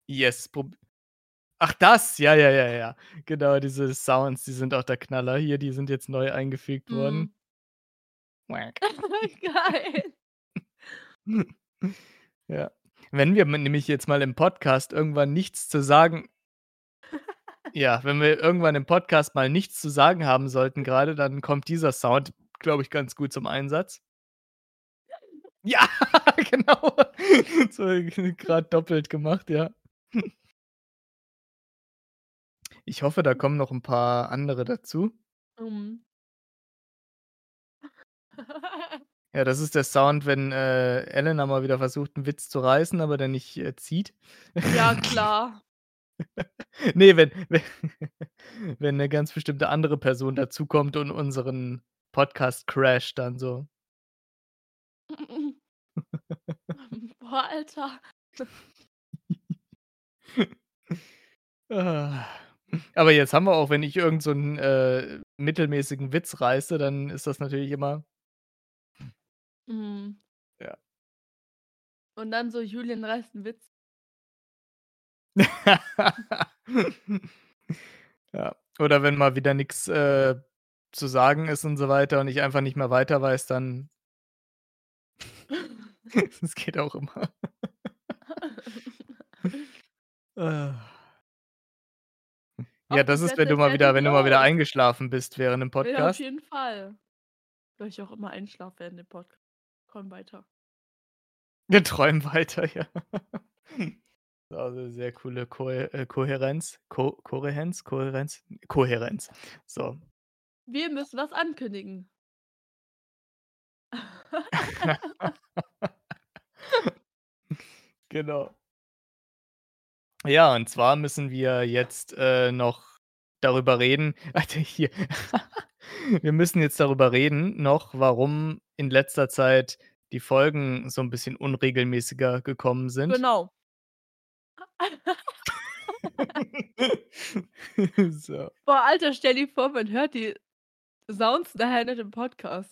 Yes, prob ach das, ja, ja, ja, ja. Genau, diese Sounds, die sind auch der Knaller hier, die sind jetzt neu eingefügt worden. Wack. *laughs* Geil. *laughs* Ja. Wenn wir nämlich jetzt mal im Podcast irgendwann nichts zu sagen ja, wenn wir irgendwann im Podcast mal nichts zu sagen haben sollten grade, dann kommt dieser Sound, glaube ich, ganz gut zum Einsatz. *laughs* Ja, *laughs* genau. *laughs* So grad doppelt gemacht, ja. Ich hoffe, da kommen noch 'n paar andere dazu. Mhm. Ja, das ist der Sound, wenn, äh, Elena mal wieder versucht, 'n Witz zu reißen, aber der nicht, äh, zieht. Ja, klar. Ne, wenn we wenn 'ne ganz bestimmte andere Person dazukommt und unseren Podcast crasht dann so. *laughs* *laughs* Boah, Alter. Ah. Aber jetzt haben wir auch wenn ich irgend so äh, mittelmäßigen Witz reiße, dann ist das natürlich immer Mhm. Ja. Und dann so: „Julian reißt 'n Witz.“ *laughs* Ja. Oder wenn mal wieder nix, äh, zu sagen ist und so weiter und ich einfach nicht mehr weiter weiß, dann *laughs* *laughs* Das geht auch immer. *laughs* Ja, das ist, wenn du mal wieder wenn du mal wieder eingeschlafen bist während 'nem Ja, auf Podcast. jeden Fall. Weil ich auch immer einschlafe während dem Pod komm weiter. Wir träumen weiter, ja. Also, sehr coole Kohä äh, Kohärenz, Ko Kohärenz, Kohärenz, Kohärenz. So. Wir müssen was ankündigen. *laughs* Genau. Ja, und zwar müssen wir jetzt, äh, noch darüber reden *laughs* Alter, hier. *laughs* Wir müssen jetzt darüber reden noch, warum in letzter Zeit die Folgen so 'n bisschen unregelmäßiger gekommen sind. Genau. So. Boah, Alter, stell dir vor, man hört die Sounds nachher nicht im Podcast.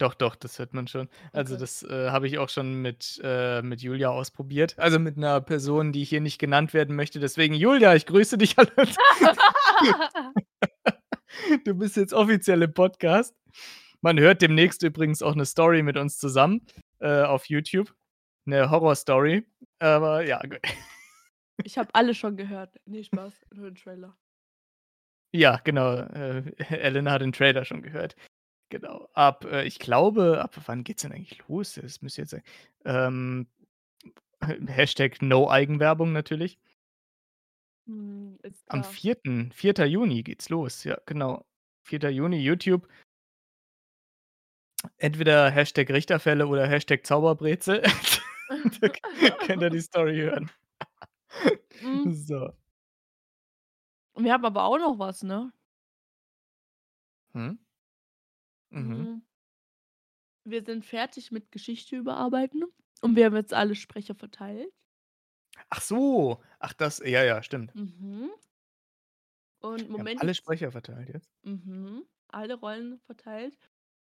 Doch, doch, das hört man schon. Also, Okay. das, äh, habe ich auch schon mit äh, mit Julia ausprobiert. Also, mit 'ner Person, die hier nicht genannt werden möchte. Deswegen, Julia, ich grüße dich. *laughs* Du bist jetzt offiziell im Podcast. Man hört demnächst übrigens auch 'ne Story mit uns zusammen, äh, auf YouTube, 'ne Horrorstory. Aber ja, gut. Ich habe alle schon gehört. Ne, Spaß, nur den Trailer. Ja, genau, äh, *laughs* Elena hat den Trailer schon gehört. Genau. Ab, äh ich glaube ab wann geht's denn eigentlich los? Das müsste jetzt, ähm, *laughs* Hashtag No Eigenwerbung natürlich. Ist Am klar. 4. 4. Juni geht's los. Ja, genau. 4. Juni, YouTube. Entweder Hashtag Richterfälle oder Hashtag Zauberbrezel. *laughs* Da könnt ihr die Story hören. Mhm. So. Wir haben aber auch noch was, ne? Mhm. Mhm. Mhm. Wir sind fertig mit Geschichte überarbeiten und wir haben jetzt alle Sprecher verteilt. Ach so. Ach, das ja, ja, stimmt. Mhm. Und Moment, alle Sprecher verteilt jetzt? Mhm. Alle Rollen verteilt.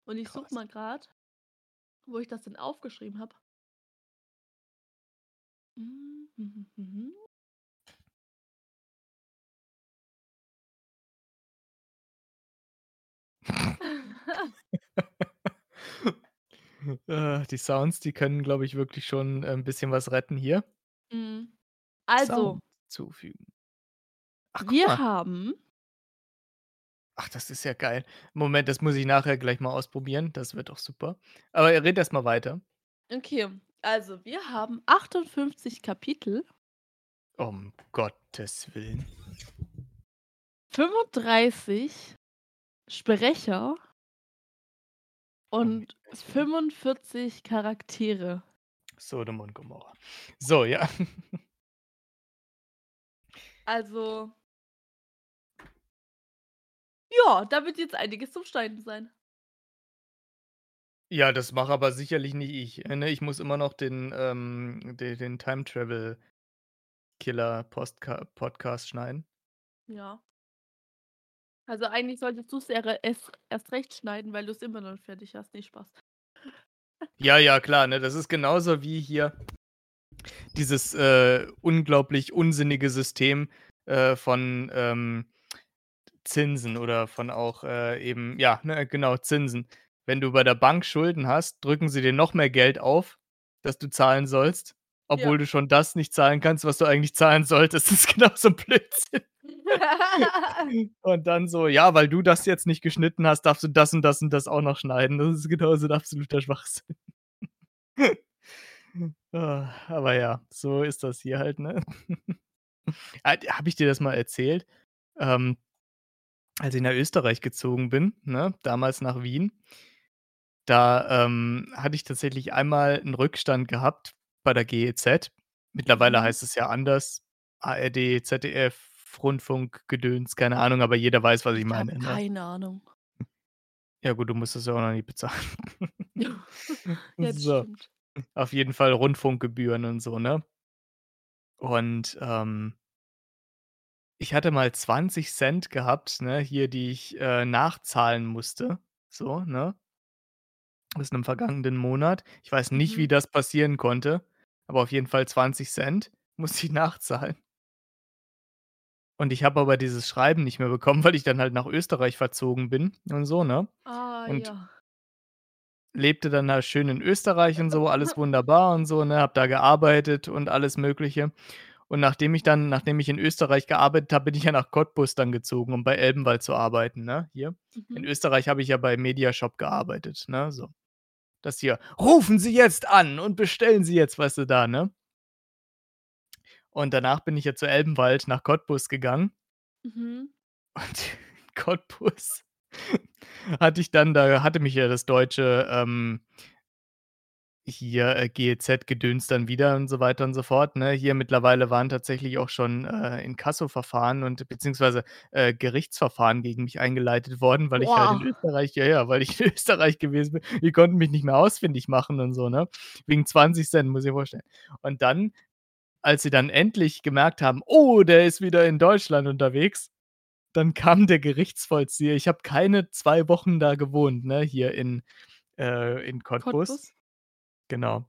Und ich suche mal grad, wo ich das denn aufgeschrieben habe. Hm, mhm, *laughs* Äh, die Sounds, die können, glaube ich, wirklich schon, äh, 'n bisschen was retten hier. Mhm. Also Sound zufügen. Ach, wir mal. haben Ach, das ist ja geil. Moment, das muss ich nachher gleich mal ausprobieren. Das wird doch super. Aber red erst mal weiter. Okay, Also, wir haben 58 Kapitel. Um Gottes Willen. 35 Sprecher und Gottes Willen. 45 Charaktere. Sodom und Gomorra. So, ja. *laughs* Also ja, da wird jetzt einiges zum Schneiden sein. Ja, das mache aber sicherlich nicht ich, äh, ne? Ich muss immer noch den, ähm de den Time Travel Killer Podcast schneiden. Ja. Also, eigentlich solltest ja re erst recht schneiden, weil du's immer noch nicht fertig hast. Ne, Spaß. Ja, ja, klar, ne? Das ist genauso wie hier dieses, äh, unglaublich unsinnige System, äh, von, ähm, Zinsen oder von auch, äh, eben ja, ne, genau, Zinsen. Wenn du bei der Bank Schulden hast, drücken sie dir noch mehr Geld auf, das du zahlen sollst, Ja. obwohl du schon das nicht zahlen kannst, was du eigentlich zahlen solltest. *laughs* Das ist genau so 'n Blödsinn. *laughs* Und dann so: „Ja, weil du das jetzt nicht geschnitten hast, darfst du das und das und das auch noch schneiden.“ Das ist genau so 'n absoluter Schwachsinn. *laughs* Ah, aber ja, so ist das hier halt, ne? Habe ich dir das mal erzählt? Ähm, als ich nach Österreich gezogen bin, ne, damals nach Wien da, ähm, hatte ich tatsächlich einmal 'n Rückstand gehabt bei der GEZ. Mittlerweile Mhm. heißt es ja anders. ARD, ZDF, Rundfunkgedöns, keine Ahnung, aber jeder weiß, was ich Ich meine, ne? keine Ahnung. Ja gut, du musst das ja auch noch nicht bezahlen. *laughs* *laughs* Ja, das So, stimmt. auf jeden Fall Rundfunkgebühren und so, ne? Und, ähm ich hatte mal 20 gehabt, ne, hier, die ich, äh, nachzahlen musste, so, ne? Aus 'nem vergangenen Monat. Ich weiß nicht, wie Mhm. das passieren konnte, aber auf jeden Fall 20 *laughs* musste ich nachzahlen. Und ich habe aber dieses Schreiben nicht mehr bekommen, weil ich dann halt nach Österreich verzogen bin und so, ne? Ah, Und ja. lebte dann da schön in Österreich und so, alles *laughs* wunderbar und so, ne? Habe da gearbeitet und alles Mögliche. Und nachdem ich dann nachdem ich in Österreich gearbeitet habe, bin ich ja nach Cottbus dann gezogen, um bei Elbenwald zu arbeiten, ne, hier. In Mhm. Österreich habe ich ja bei Mediashop gearbeitet, ne, so. Das hier: „Rufen Sie jetzt an und bestellen Sie jetzt“, weißt du, da, ne? Und danach bin ich ja zu Elbenwald nach Cottbus gegangen. Mhm. *laughs* Und Cottbus *laughs* hatte ich dann da hatte mich ja das deutsche, ähm hier, äh, GEZ-Gedöns dann wieder und so weiter und so fort, ne? Hier mittlerweile waren tatsächlich auch schon, äh, Inkassoverfahren und beziehungsweise, äh, Gerichtsverfahren gegen mich eingeleitet worden, weil ich halt in. Österreich ja, ja, weil ich *laughs* in Österreich gewesen bin. Die konnten mich nicht mehr ausfindig machen und so, ne? Wegen 20 muss ich dir vorstellen. Und dann, als sie dann endlich gemerkt haben: „Oh, der ist wieder in Deutschland unterwegs“, dann kam der Gerichtsvollzieher. Ich habe keine 2 Wochen da gewohnt, ne, hier in äh, in Cottbus. Cottbus? Genau.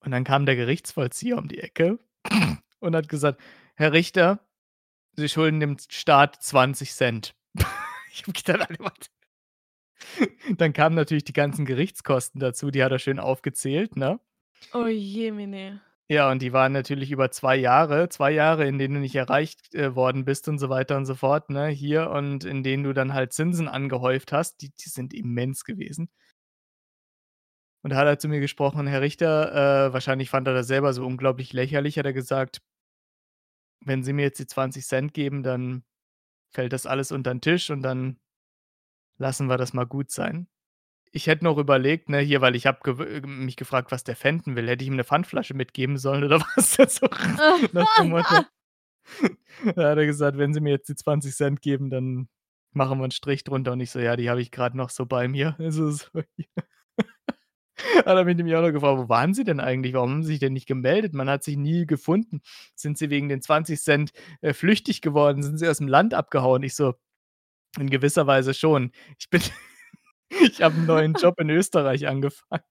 Und dann kam der Gerichtsvollzieher um die Ecke *clears throat* und hat gesagt: „Herr Richter, Sie schulden dem Staat 20 *laughs* Ich habe gedacht: „Alter, was?“ *laughs* Dann kamen natürlich die ganzen Gerichtskosten dazu, die hat er schön aufgezählt, ne? Oh Jemine. Ja, und die waren natürlich über 2 Jahre 2 Jahre, in denen du nicht erreicht, äh, worden bist und so weiter und so fort, ne, hier und in denen du dann halt Zinsen angehäuft hast, die die sind immens gewesen. Und da hat er zu mir gesprochen: „Herr Richter“ äh, wahrscheinlich fand er das selber so unglaublich lächerlich, hat er gesagt „wenn Sie mir jetzt die 20 geben, dann fällt das alles unter 'n Tisch und dann lassen wir das mal gut sein.“ Ich hätte noch überlegt, ne, hier, weil ich habe gew äh, mich gefragt, was der pfänden will. Hätte ich ihm 'ne Pfandflasche mitgeben sollen oder *laughs* was so *laughs* nach dem Motto. *laughs* Da hat er gesagt: „Wenn Sie mir jetzt die 20 geben, dann machen wir 'n Strich drunter.“ Und ich so: „Ja, die habe ich grad noch so bei mir.“ Also, so hier. *laughs* Hat er mich nämlich auch noch gefragt: „Wo waren Sie denn eigentlich? Warum haben Sie sich denn nicht gemeldet? Man hat Sie nie gefunden. Sind Sie wegen den 20 äh, flüchtig geworden? Sind Sie aus'm Land abgehauen?“ Ich so: „In gewisser Weise schon. Ich bin *laughs* ich habe 'n neuen Job in Österreich angefangen.“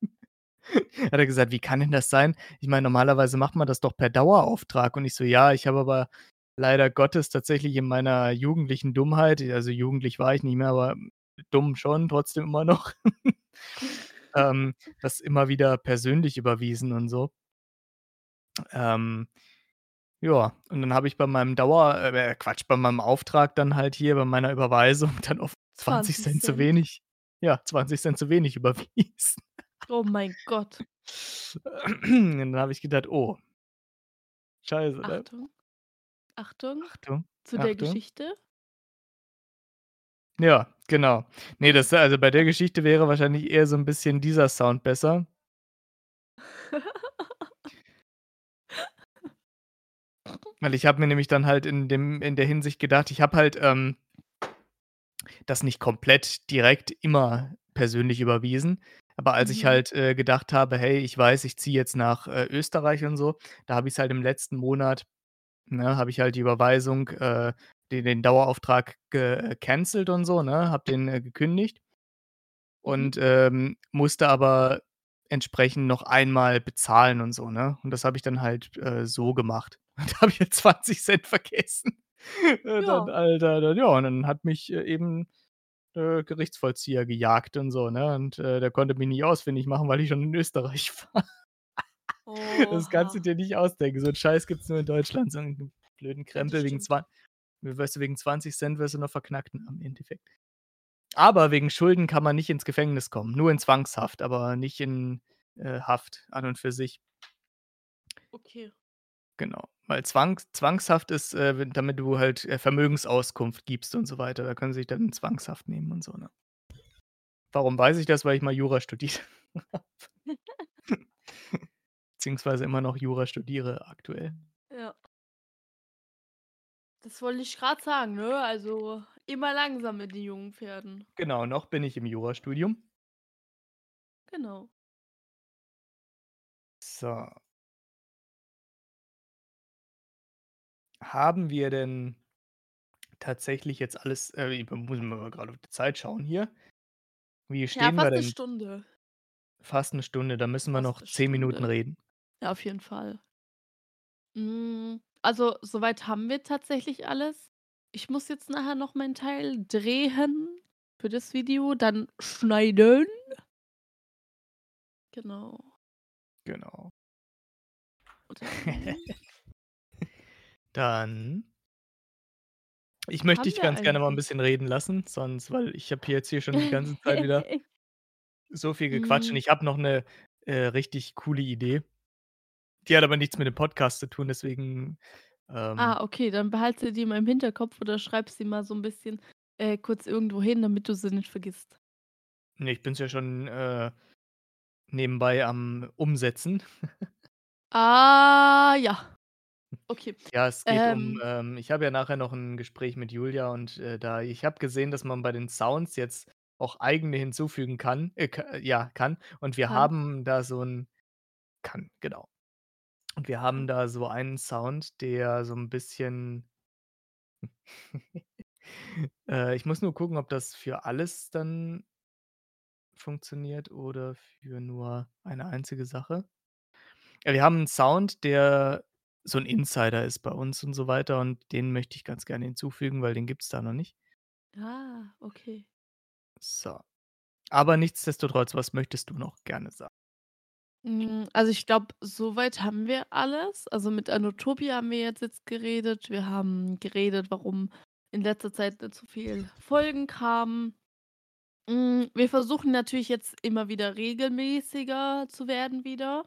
Hat er gesagt: „Wie kann denn das sein? Ich meine, normalerweise macht man das doch per Dauerauftrag.“ Und ich so: „Ja, ich habe aber leider Gottes tatsächlich in meiner jugendlichen Dummheit“ also, jugendlich war ich nicht mehr, aber dumm schon, trotzdem immer noch, *laughs* ähm, das immer wieder persönlich überwiesen und so. Ähm, ja, und dann habe ich bei meinem Dauer äh, Quatsch, bei meinem Auftrag dann halt hier bei meiner Überweisung dann auf *laughs* 20 20 zu Cent. wenig ja, 20 zu wenig überwiesen. Oh mein Gott. Und dann habe ich gedacht: „Oh.“ Scheiße, ne? Achtung. Achtung. Achtung, Zu der Achtung. Geschichte. Ja, genau. Ne, das also, bei der Geschichte wäre wahrscheinlich eher so 'n bisschen dieser Sound besser. Weil ich habe mir nämlich dann halt in dem in der Hinsicht gedacht, ich habe halt, ähm das nicht komplett direkt immer persönlich überwiesen. Aber als ich Mhm. halt, äh, gedacht habe: „Hey, ich weiß, ich ziehe jetzt nach, äh, Österreich und so“, da habe ich's halt im letzten Monat ne, habe ich halt die Überweisung, äh, den, den Dauerauftrag gecancelt äh, und so, ne? Hab den äh, gekündigt mhm. und ähm, musste aber entsprechend noch einmal bezahlen und so, ne? Und das habe ich dann halt äh, so gemacht. *laughs* Da habe ich halt jetzt 20 Cent vergessen. Äh, ja. Dann, Alter, dann, ja, und dann hat mich äh, eben äh, Gerichtsvollzieher gejagt und so, ne? Und äh, der konnte mich nicht ausfindig machen, weil ich schon in Österreich *laughs* war. Oh. Das kannst du dir nicht ausdenken. So einen Scheiß gibt es nur in Deutschland, so einen blöden Krempel wegen 20. Weißt du, wegen 20 Cent wirst du noch verknackt ne, im Endeffekt. Aber wegen Schulden kann man nicht ins Gefängnis kommen. Nur in Zwangshaft, aber nicht in äh, Haft an und für sich. Okay. Genau. Weil Zwang, Zwangshaft ist, äh, damit du halt äh, Vermögensauskunft gibst und so weiter. Da können sie sich dann in Zwangshaft nehmen und so. Ne? Warum weiß ich das? Weil ich mal Jura studiert *laughs* habe. *laughs* Beziehungsweise immer noch Jura studiere aktuell. Ja. Das wollte ich grad sagen, ne? Also, immer langsam mit den jungen Pferden. Genau, noch bin ich im Jurastudium. Genau. So. Haben wir denn tatsächlich jetzt alles äh, ich muss mal grad auf die Zeit schauen hier. Wie Ja, stehen wir fast 'ne denn? Stunde. Fast 'ne Stunde, dann müssen wir Fast noch 10 Minuten reden. Ja, auf jeden Fall. Hm, also, so weit haben wir tatsächlich alles. Ich muss jetzt nachher noch meinen Teil drehen für das Video, dann schneiden. Genau. Genau. *laughs* Dann ich möchte dich ganz gerne mal 'n eigentlich. bisschen reden lassen, sonst weil ich habe hier jetzt hier schon die ganze *laughs* Zeit wieder so viel gequatscht und Hm. ich habe noch 'ne, äh, richtig coole Idee. Die hat aber nichts mit dem Podcast zu tun, deswegen, ähm Ah, okay, dann behalte die mal im Hinterkopf oder schreib sie mal so 'n bisschen, äh, kurz irgendwo hin, damit du sie nicht vergisst. Ne, ich bin's ja schon, äh, nebenbei am Umsetzen. Ah, ja. *laughs* Okay. Ja, es geht um Ähm ähm, ich habe ja nachher noch 'n Gespräch mit Julia und, äh, da ich habe gesehen, dass man bei den Sounds jetzt auch eigene hinzufügen kann äh, ka ja, kann. Und wir Kann. haben da so 'n kann, genau. Und wir haben Kann. da so einen Sound, der so 'n bisschen *laughs* äh, ich muss nur gucken, ob das für alles dann funktioniert oder für nur eine einzige Sache. Ja, wir haben 'n Sound, der so 'n Insider ist bei uns und so weiter und den möchte ich ganz gerne hinzufügen, weil den gibt's da noch nicht. Ah, okay. So. Aber nichtsdestotrotz, was möchtest du noch gerne sa Hm, also, ich glaube, so weit haben wir alles. Also, mit Anotopia haben wir jetzt jetzt geredet. Wir haben geredet, warum in letzter Zeit nicht so viel Folgen kamen. Hm, wir versuchen natürlich jetzt immer wieder regelmäßiger zu werden wieder.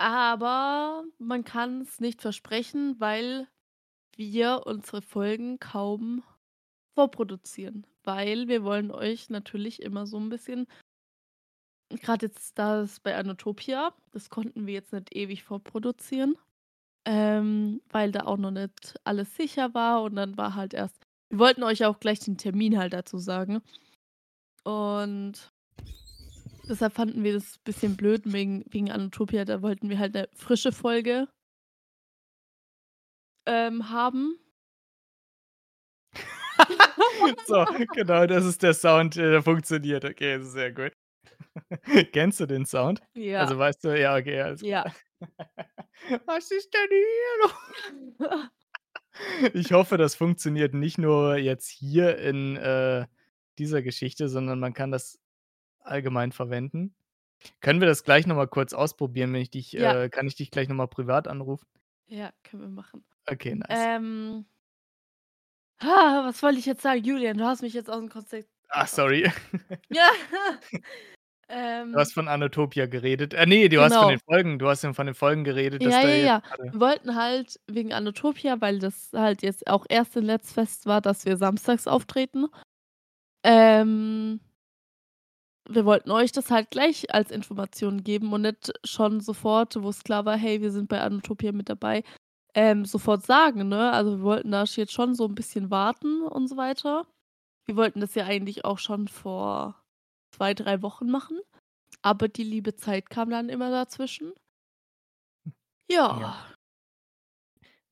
Aber man kann's nicht versprechen, weil wir unsere Folgen kaum vorproduzieren, weil wir wollen euch natürlich immer so 'n bisschen grad jetzt das bei Anotopia, das konnten wir jetzt nicht ewig vorproduzieren, ähm, weil da auch noch nicht alles sicher war und dann war halt erst wir wollten euch auch gleich den Termin halt dazu sagen. Und deshalb fanden wir das bisschen blöd wegen wegen Anotopia, da wollten wir halt 'ne frische Folge ähm, haben. *laughs* So, genau, das ist der Sound, äh, der funktioniert. Okay, sehr gut. *laughs* Kennst du den Sound? Ja. Also, weißt du ja, okay, alles. Ja. *laughs* Was ist denn hier los? Ich hoffe, das funktioniert nicht nur jetzt hier in, äh, dieser Geschichte, sondern man kann das allgemein verwenden. Können wir das gleich noch mal kurz ausprobieren, wenn ich dich Ja. äh, kann ich dich gleich noch mal privat anrufen? Ja, können wir machen. Okay, nice. Ähm was wollte ich jetzt sagen? Julian, du hast mich jetzt aus'm Konzept Ach, sorry. Ja. *laughs* Du hast Ähm von Anatopia geredet. Äh, ne, du hast von den Genau. Folgen du hast ja von den Folgen geredet, dass Ja, ja, ja. Wir wollten halt wegen Anatopia, weil das halt jetzt auch erst in Let's Fest war, dass wir samstags auftreten. Ähm wir wollten euch das halt gleich als Information geben und nicht schon sofort, wo's klar war: „Hey, wir sind bei Anatopia mit dabei“, ähm, sofort sagen, ne? Also, wir wollten da jetzt schon so 'n bisschen warten und so weiter. Wir wollten das ja eigentlich auch schon vor 2, 3 Wochen machen, aber die liebe Zeit kam dann immer dazwischen. Ja. Ja.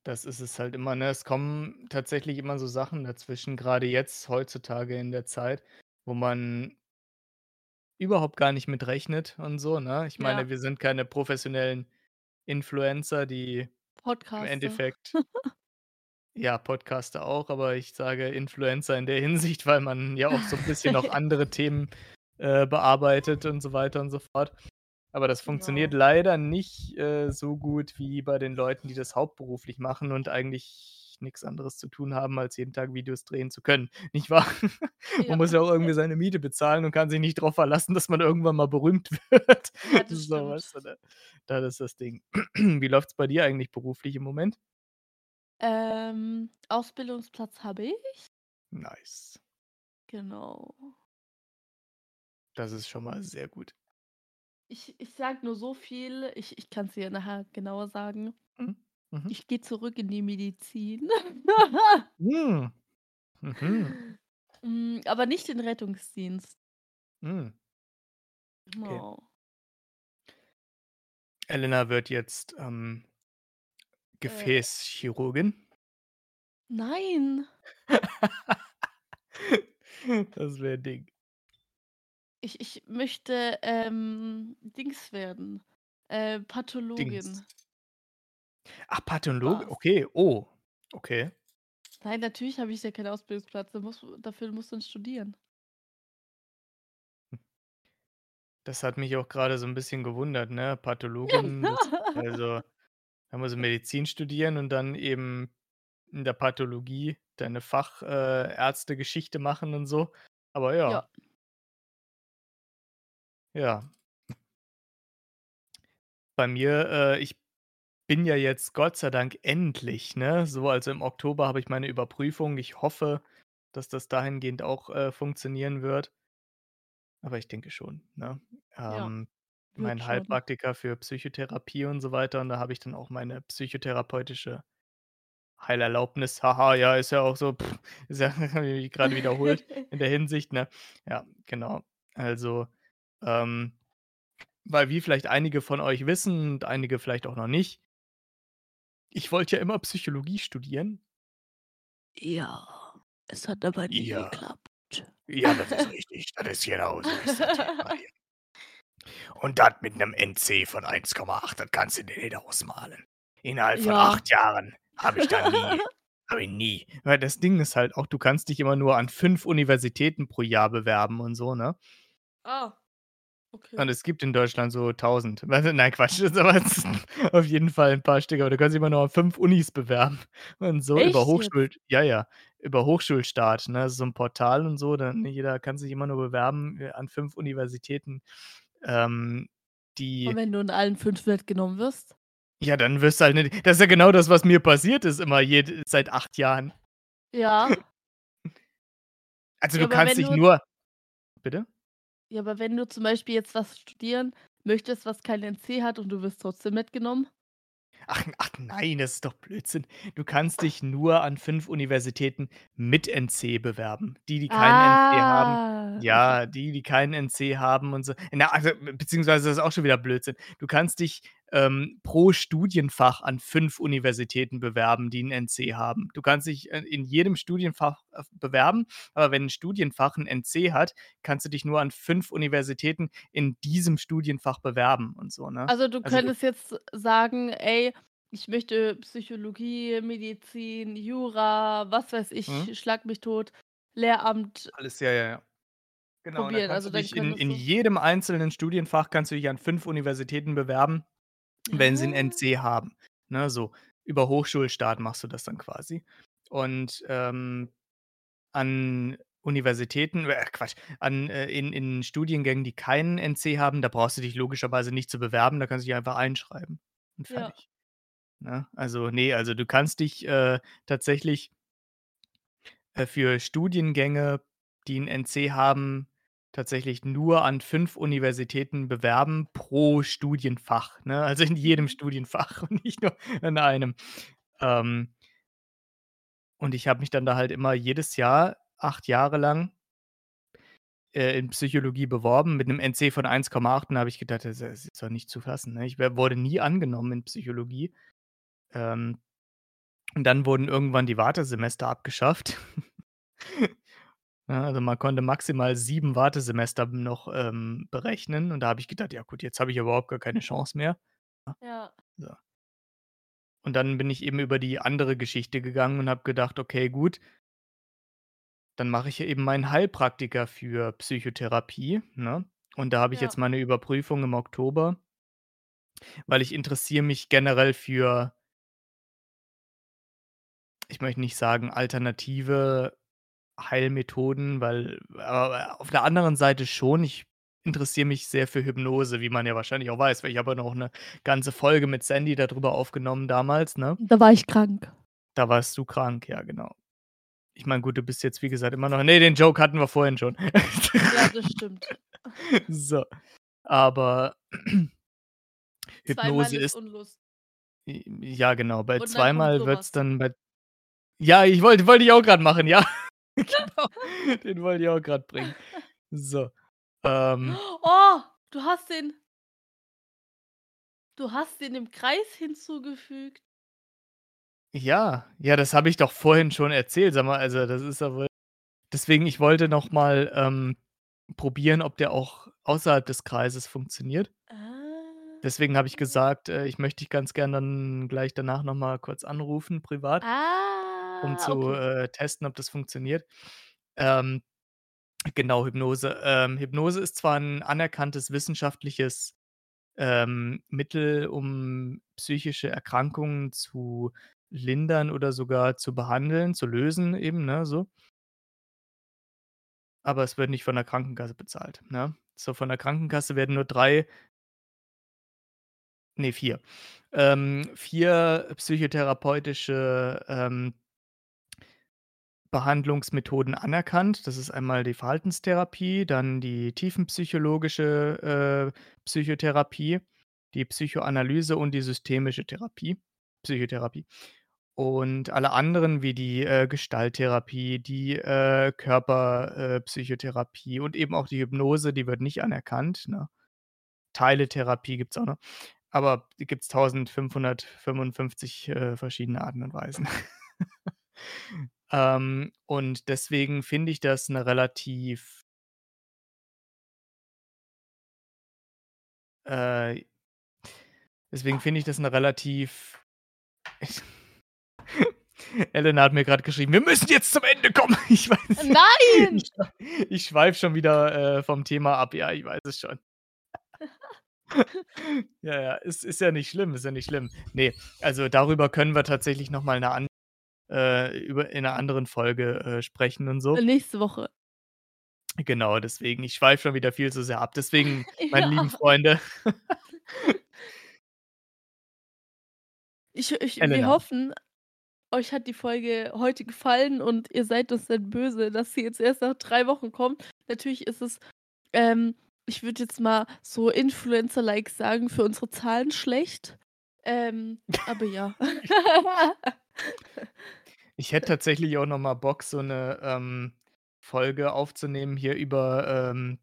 Das ist es halt immer, ne? Es kommen tatsächlich immer so Sachen dazwischen, grade jetzt heutzutage in der Zeit, wo man überhaupt gar nicht mit rechnet und so, ne? Ich Ja. meine, wir sind keine professionellen Influencer, die im Podcaster. Endeffekt *laughs* Ja, Podcaster auch, aber ich sage Influencer in der Hinsicht, weil man ja auch so 'n bisschen noch *laughs* andere Themen, äh, bearbeitet und so weiter und so fort. Aber das funktioniert Genau. leider nicht, äh, so gut wie bei den Leuten, die das hauptberuflich machen und eigentlich nix anderes zu tun haben, als jeden Tag Videos drehen zu können, *laughs* nicht wahr? Man Ja. muss ja auch irgendwie seine Miete bezahlen und kann sich nicht drauf verlassen, dass man irgendwann mal berühmt *laughs* wird. Ja, das So, weißt du, ne? Das ist das Ding. *clears throat* Wie läuft's bei dir eigentlich beruflich im Moment? Ähm, Ausbildungsplatz habe ich. Nice. Genau. Das ist schon mal sehr gut. Ich ich sage nur so viel, ich ich kann's dir nachher genauer sagen. Mhm, mhm. Ich gehe zurück in die Medizin. Hm. Mhm. Hm, *laughs* aber nicht in Rettungsdienst. Hm. Okay. Genau. Elena wird jetzt, ähm Äh Gefäßchirurgin. Nein. *laughs* Das wäre Ding. Ich ich möchte, ähm, Dings werden, äh, Dings. Pathologin. Ach, Patholog Spaß. okay. Oh, okay. Nein, natürlich habe ich da keinen Ausbildungsplatz, da musst dafür musst du dann studieren. Hm. Das hat mich auch grade so 'n bisschen gewundert, ne? *laughs* Pathologin, das also, da musst du Medizin studieren und dann eben in der Pathologie deine Fach äh, machen und so. Aber ja. Ja. Ja. Bei mir äh, ich bin ja jetzt Gott sei Dank endlich, ne so also, im Oktober habe ich meine Überprüfung. Ich hoffe, dass das dahingehend auch, äh, funktionieren wird. Aber ich denke schon, ne? Ja, Ähm, wird mein schon. Heilpraktiker für Psychotherapie und so weiter und da habe ich dann auch meine psychotherapeutische Heilerlaubnis. Haha, ja, ist ja auch so ist ja *laughs* habe ich mich grade wiederholt in der *laughs* Hinsicht, ne? Ja, genau. Also, ähm, weil wie vielleicht einige von euch wissen und einige vielleicht auch noch nicht ich wollte ja immer Psychologie studieren. Ja, es hat aber nie Ja. geklappt. Ja, das ist *laughs* richtig. Das ist genau so ist das. Und das mit 'nem NC von 1,8, das kannst du dir nicht ausmalen. Innerhalb von Ja. 8 Jahren habe ich da nie *laughs* habe ich nie weil das Ding ist halt auch, du kannst dich immer nur an 5 Universitäten pro Jahr bewerben und so, ne? Ah, okay. Und es gibt in Deutschland so 1.000. Was *laughs* nein, Quatsch, ist aber *laughs* auf jeden Fall 'n paar Stück, aber du kannst dich immer nur auf 5 Unis bewerben *laughs* und so über Echt jetzt? Hochschul ja, ja, über Hochschulstart, ne? So 'n Portal und so, dann jeder kann sich immer nur bewerben, äh, an 5 Universitäten, ähm, Und die wenn du in allen 5 nicht genommen wirst? Ja, dann wirst du halt nicht das ist ja genau das, was mir passiert ist immer jed seit 8 Jahren. Ja. Also, Ja, du kannst dich du nur bitte? Ja, aber wenn du zum Beispiel jetzt was studieren möchtest, was kein NC hat und du wirst trotzdem nicht genommen? Ach ach nein, das ist doch Blödsinn. Du kannst dich nur an 5 Universitäten mit NC bewerben. Die, die keinen NC haben Ah, ja, die, die keinen NC haben und so. Na, also, beziehungsweise das ist auch schon wieder Blödsinn. Du kannst dich, ähm, pro Studienfach an 5 Universitäten bewerben, die 'n NC haben. Du kannst dich, äh, in jedem Studienfach, äh, bewerben, aber wenn 'n Studienfach 'n NC hat, kannst du dich nur an 5 Universitäten in diesem Studienfach bewerben und so, ne? Also, du Also, könntest jetzt sagen: „Ey, ich möchte Psychologie, Medizin, Jura, was weiß Mhm. ich, schlag mich tot, Lehramt“ Alles, ja, ja, ja. Genau, probieren. Also, dich in in jedem einzelnen Studienfach kannst du dich an 5 Universitäten bewerben, wenn sie 'n Ah. NC haben, ne, so. Über Hochschulstart machst du das dann quasi. Und, ähm, an Universitäten äh, Quatsch, an äh, in in Studiengängen, die keinen NC haben, da brauchst du dich logischerweise nicht zu bewerben, da kannst du dich einfach einschreiben und Ja. fertig, ne? Also, ne, also, du kannst dich, äh, tatsächlich äh, für Studiengänge, die 'n NC haben, tatsächlich nur an 5 Universitäten bewerben pro Studienfach, ne? *laughs* Also, in jedem Mhm. Studienfach *laughs* und nicht nur in einem. Ähm und ich habe mich dann da halt immer jedes Jahr 8 Jahre lang äh, in Psychologie beworben mit 'nem NC von 1,8 und da habe ich gedacht: „Das ist doch nicht zu fassen“, ne? Ich wurde nie angenommen in Psychologie. Ähm, und dann wurden irgendwann die Wartesemester abgeschafft. *laughs* Ja, also, man konnte maximal 7 Wartesemester noch, ähm, berechnen und da habe ich gedacht: „Ja gut, jetzt habe ich überhaupt gar keine Chance mehr.“ Ja. Ja. So. Und dann bin ich eben über die andere Geschichte gegangen und habe gedacht: „Okay, gut“ „dann mache ich ja eben meinen Heilpraktiker für Psychotherapie“, ne? Und da habe ich Ja. jetzt meine Überprüfung im Oktober weil ich interessiere mich generell für ich möchte nicht sagen alternative Heilmethoden, weil aber auf der anderen Seite schon. Ich interessiere mich sehr für Hypnose, wie man ja wahrscheinlich auch weiß, weil ich habe ja noch 'ne ganze Folge mit Sandy da drüber aufgenommen damals, ne? Da war ich krank. Da warst du krank, ja, genau. Ich meine, gut, du bist jetzt, wie gesagt, immer noch ne, den Joke hatten wir vorhin schon. Ja, das stimmt. *laughs* So, aber *clears throat* Hypnose ist Unlust. Ja, genau. Bei Und zweimal so wird's was. dann bei ja, ich wollte wollte ich auch grad machen, ja. *laughs* Genau, den wollte ich auch grad bringen. So, ähm Oh, du hast den du hast den im Kreis hinzugefügt. Ja, ja, das habe ich doch vorhin schon erzählt. Sag mal, also, das ist ja wohl deswegen, ich wollte noch mal, ähm, probieren, ob der auch außerhalb des Kreises funktioniert. Deswegen habe ich Ah. gesagt, äh, ich möchte dich ganz gern dann gleich danach noch mal kurz anrufen privat um Ah, zu, okay. äh, testen, ob das funktioniert. Ähm, genau, Hypnose. Ähm, Hypnose ist zwar 'n anerkanntes wissenschaftliches, ähm, Mittel, um psychische Erkrankungen zu lindern oder sogar zu behandeln, zu lösen eben, ne, so. Aber es wird nicht von der Krankenkasse bezahlt, ne? So, von der Krankenkasse werden nur 3 ne, 4 ähm, 4 psychotherapeutische, ähm Behandlungsmethoden anerkannt. Das ist einmal die Verhaltenstherapie, dann die tiefenpsychologische, äh, Psychotherapie, die Psychoanalyse und die systemische Therapie Psychotherapie. Und alle anderen wie die, äh, Gestalttherapie, die, äh, Körper äh, und eben auch die Hypnose, die wird nicht anerkannt, ne? Teiletherapie gibt's auch noch, aber die gibt's 1555, äh, verschiedene Arten und Weisen. *laughs* Ähm, und deswegen finde ich das 'ne relativ äh deswegen finde ich das 'ne relativ *laughs* Elena hat mir grad geschrieben: „Wir müssen jetzt zum Ende kommen.“ *laughs* Ich weiß Nein! ich ich schweife schon wieder, äh, vom Thema ab. Ja, ich weiß es schon. *laughs* Ja, ja, ist ist ja nicht schlimm ist ja nicht schlimm. Ne, also, darüber können wir tatsächlich noch mal 'ne an äh, über in 'ner anderen Folge, äh, sprechen und so. nächste Woche. Genau, deswegen, ich schweife schon wieder viel zu sehr ab. Deswegen, *laughs* meine lieben Ja. Freunde *laughs* Ich ich wir hoffen, euch hat die Folge heute gefallen und ihr seid uns nicht böse, dass sie jetzt erst nach 3 Wochen kommt. Natürlich ist es, ähm, ich würde jetzt mal so Influencer-like sagen, für unsere Zahlen schlecht. Ähm, aber ja. *laughs* Ich hätte tatsächlich auch noch mal Bock, so 'ne, ähm, Folge aufzunehmen hier über, ähm,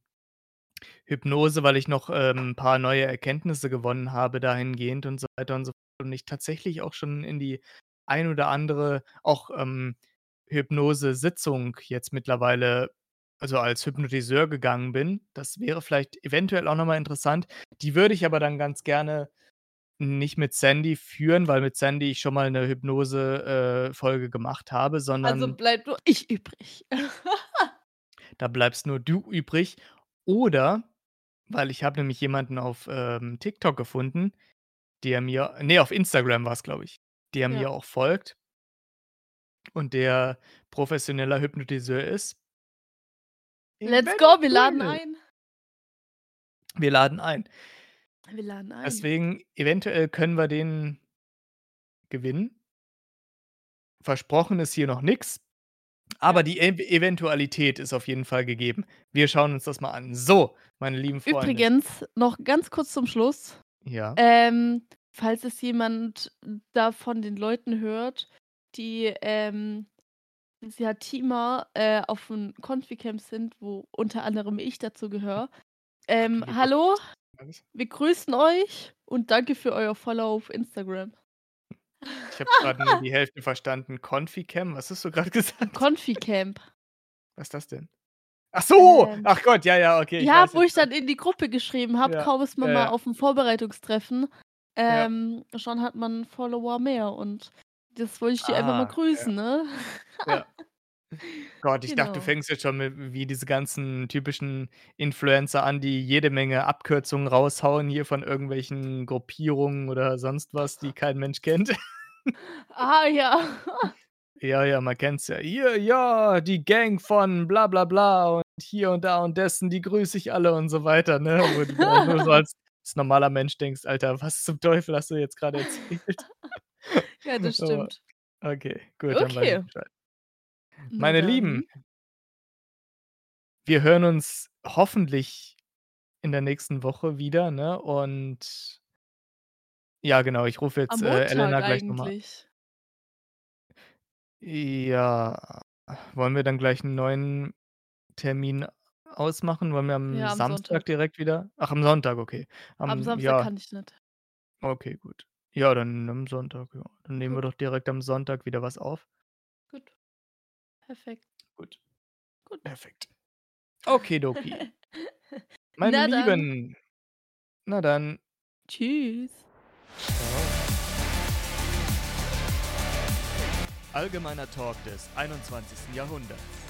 Hypnose, weil ich noch, ähm, 'n paar neue Erkenntnisse gewonnen habe dahingehend und so weiter und so fort und ich tatsächlich auch schon in die ein oder andere auch, ähm, Hypnosesitzung jetzt mittlerweile also, als Hypnotiseur gegangen bin. Das wäre vielleicht eventuell auch noch mal interessant. Die würde ich aber dann ganz gerne nicht mit Sandy führen, weil mit Sandy ich schon mal 'ne Hypnose, äh, Folge gemacht habe, Also, sondern bleibt nur ich übrig. *laughs* da bleibst nur du übrig oder weil ich habe nämlich jemanden auf, ähm, TikTok gefunden, der mir ne, auf Instagram war's, glaube ich, der Ja. mir auch folgt und der professioneller Hypnotiseur ist. Let's go, wir laden ein. Wir laden ein. Wir laden ein. Deswegen, eventuell können wir den gewinnen. Versprochen ist hier noch nix, aber Ja. die Ev Eventualität ist auf jeden Fall gegeben. Wir schauen uns das mal an. So, meine lieben Freunde. Übrigens, noch ganz kurz zum Schluss. Ja. Ähm, falls es jemand da von den Leuten hört, die, ähm, Teamer äh, auf 'n Confi-Camp sind, wo unter anderem ich dazu gehöre. Ähm, hallo. Wir grüßen euch und danke für euer Follow auf Instagram. Ich habe grad nur die *laughs* Hälfte verstanden. Confi-Cam, was hast du grad *laughs* gesagt? Confi-Camp. Was ist das denn? Ach so! Ähm. Ach Gott, ja, ja, okay, Ja, wo ich dann in die Gruppe geschrieben habe, Ja, kaum ist man ja, mal ja. auf'm Vorbereitungstreffen, Ja. ähm, schon hat man Follower mehr und das wollte ich dir einfach mal Ah, grüßen, ne? Ja. *laughs* Gott, ich dachte, du Genau. fängst jetzt schon mit wie diese ganzen typischen Influencer an, die jede Menge Abkürzungen raushauen hier von irgendwelchen Gruppierungen oder sonst was, die kein Mensch kennt. *laughs* Ah, ja. *laughs* Ja, ja, man kennt's ja. „Hier, ja, die Gang von bla bla bla und hier und da und dessen, die grüße ich alle“ und so weiter, ne? Wo du nur so als *laughs* als normaler Mensch denkst: „Alter, was zum Teufel hast du jetzt grade erzählt?“ Ja, das Aber stimmt. okay, gut, dann weiß ich Okay. Bescheid. Meine dann. Lieben wir hören uns hoffentlich in der nächsten Woche wieder, ne? Und ja, genau, ich rufe jetzt, äh, Elena gleich noch mal eigentlich. Ja, wollen wir dann gleich 'n neuen Termin ausmachen? Wollen wir am Ja, am Samstag Sonntag. direkt wieder ach, am Sonntag, okay. Am Am Samstag ja. kann ich nicht. Okay, gut. Ja, dann am Sonntag, ja. Dann nehmen wir Gut. doch direkt am Sonntag wieder was auf. Perfekt. Gut. Gut. Perfekt. Okidoki. *laughs* Meine Na dann. Lieben. Na dann. Tschüss. Allgemeiner Talk des 21. Jahrhunderts.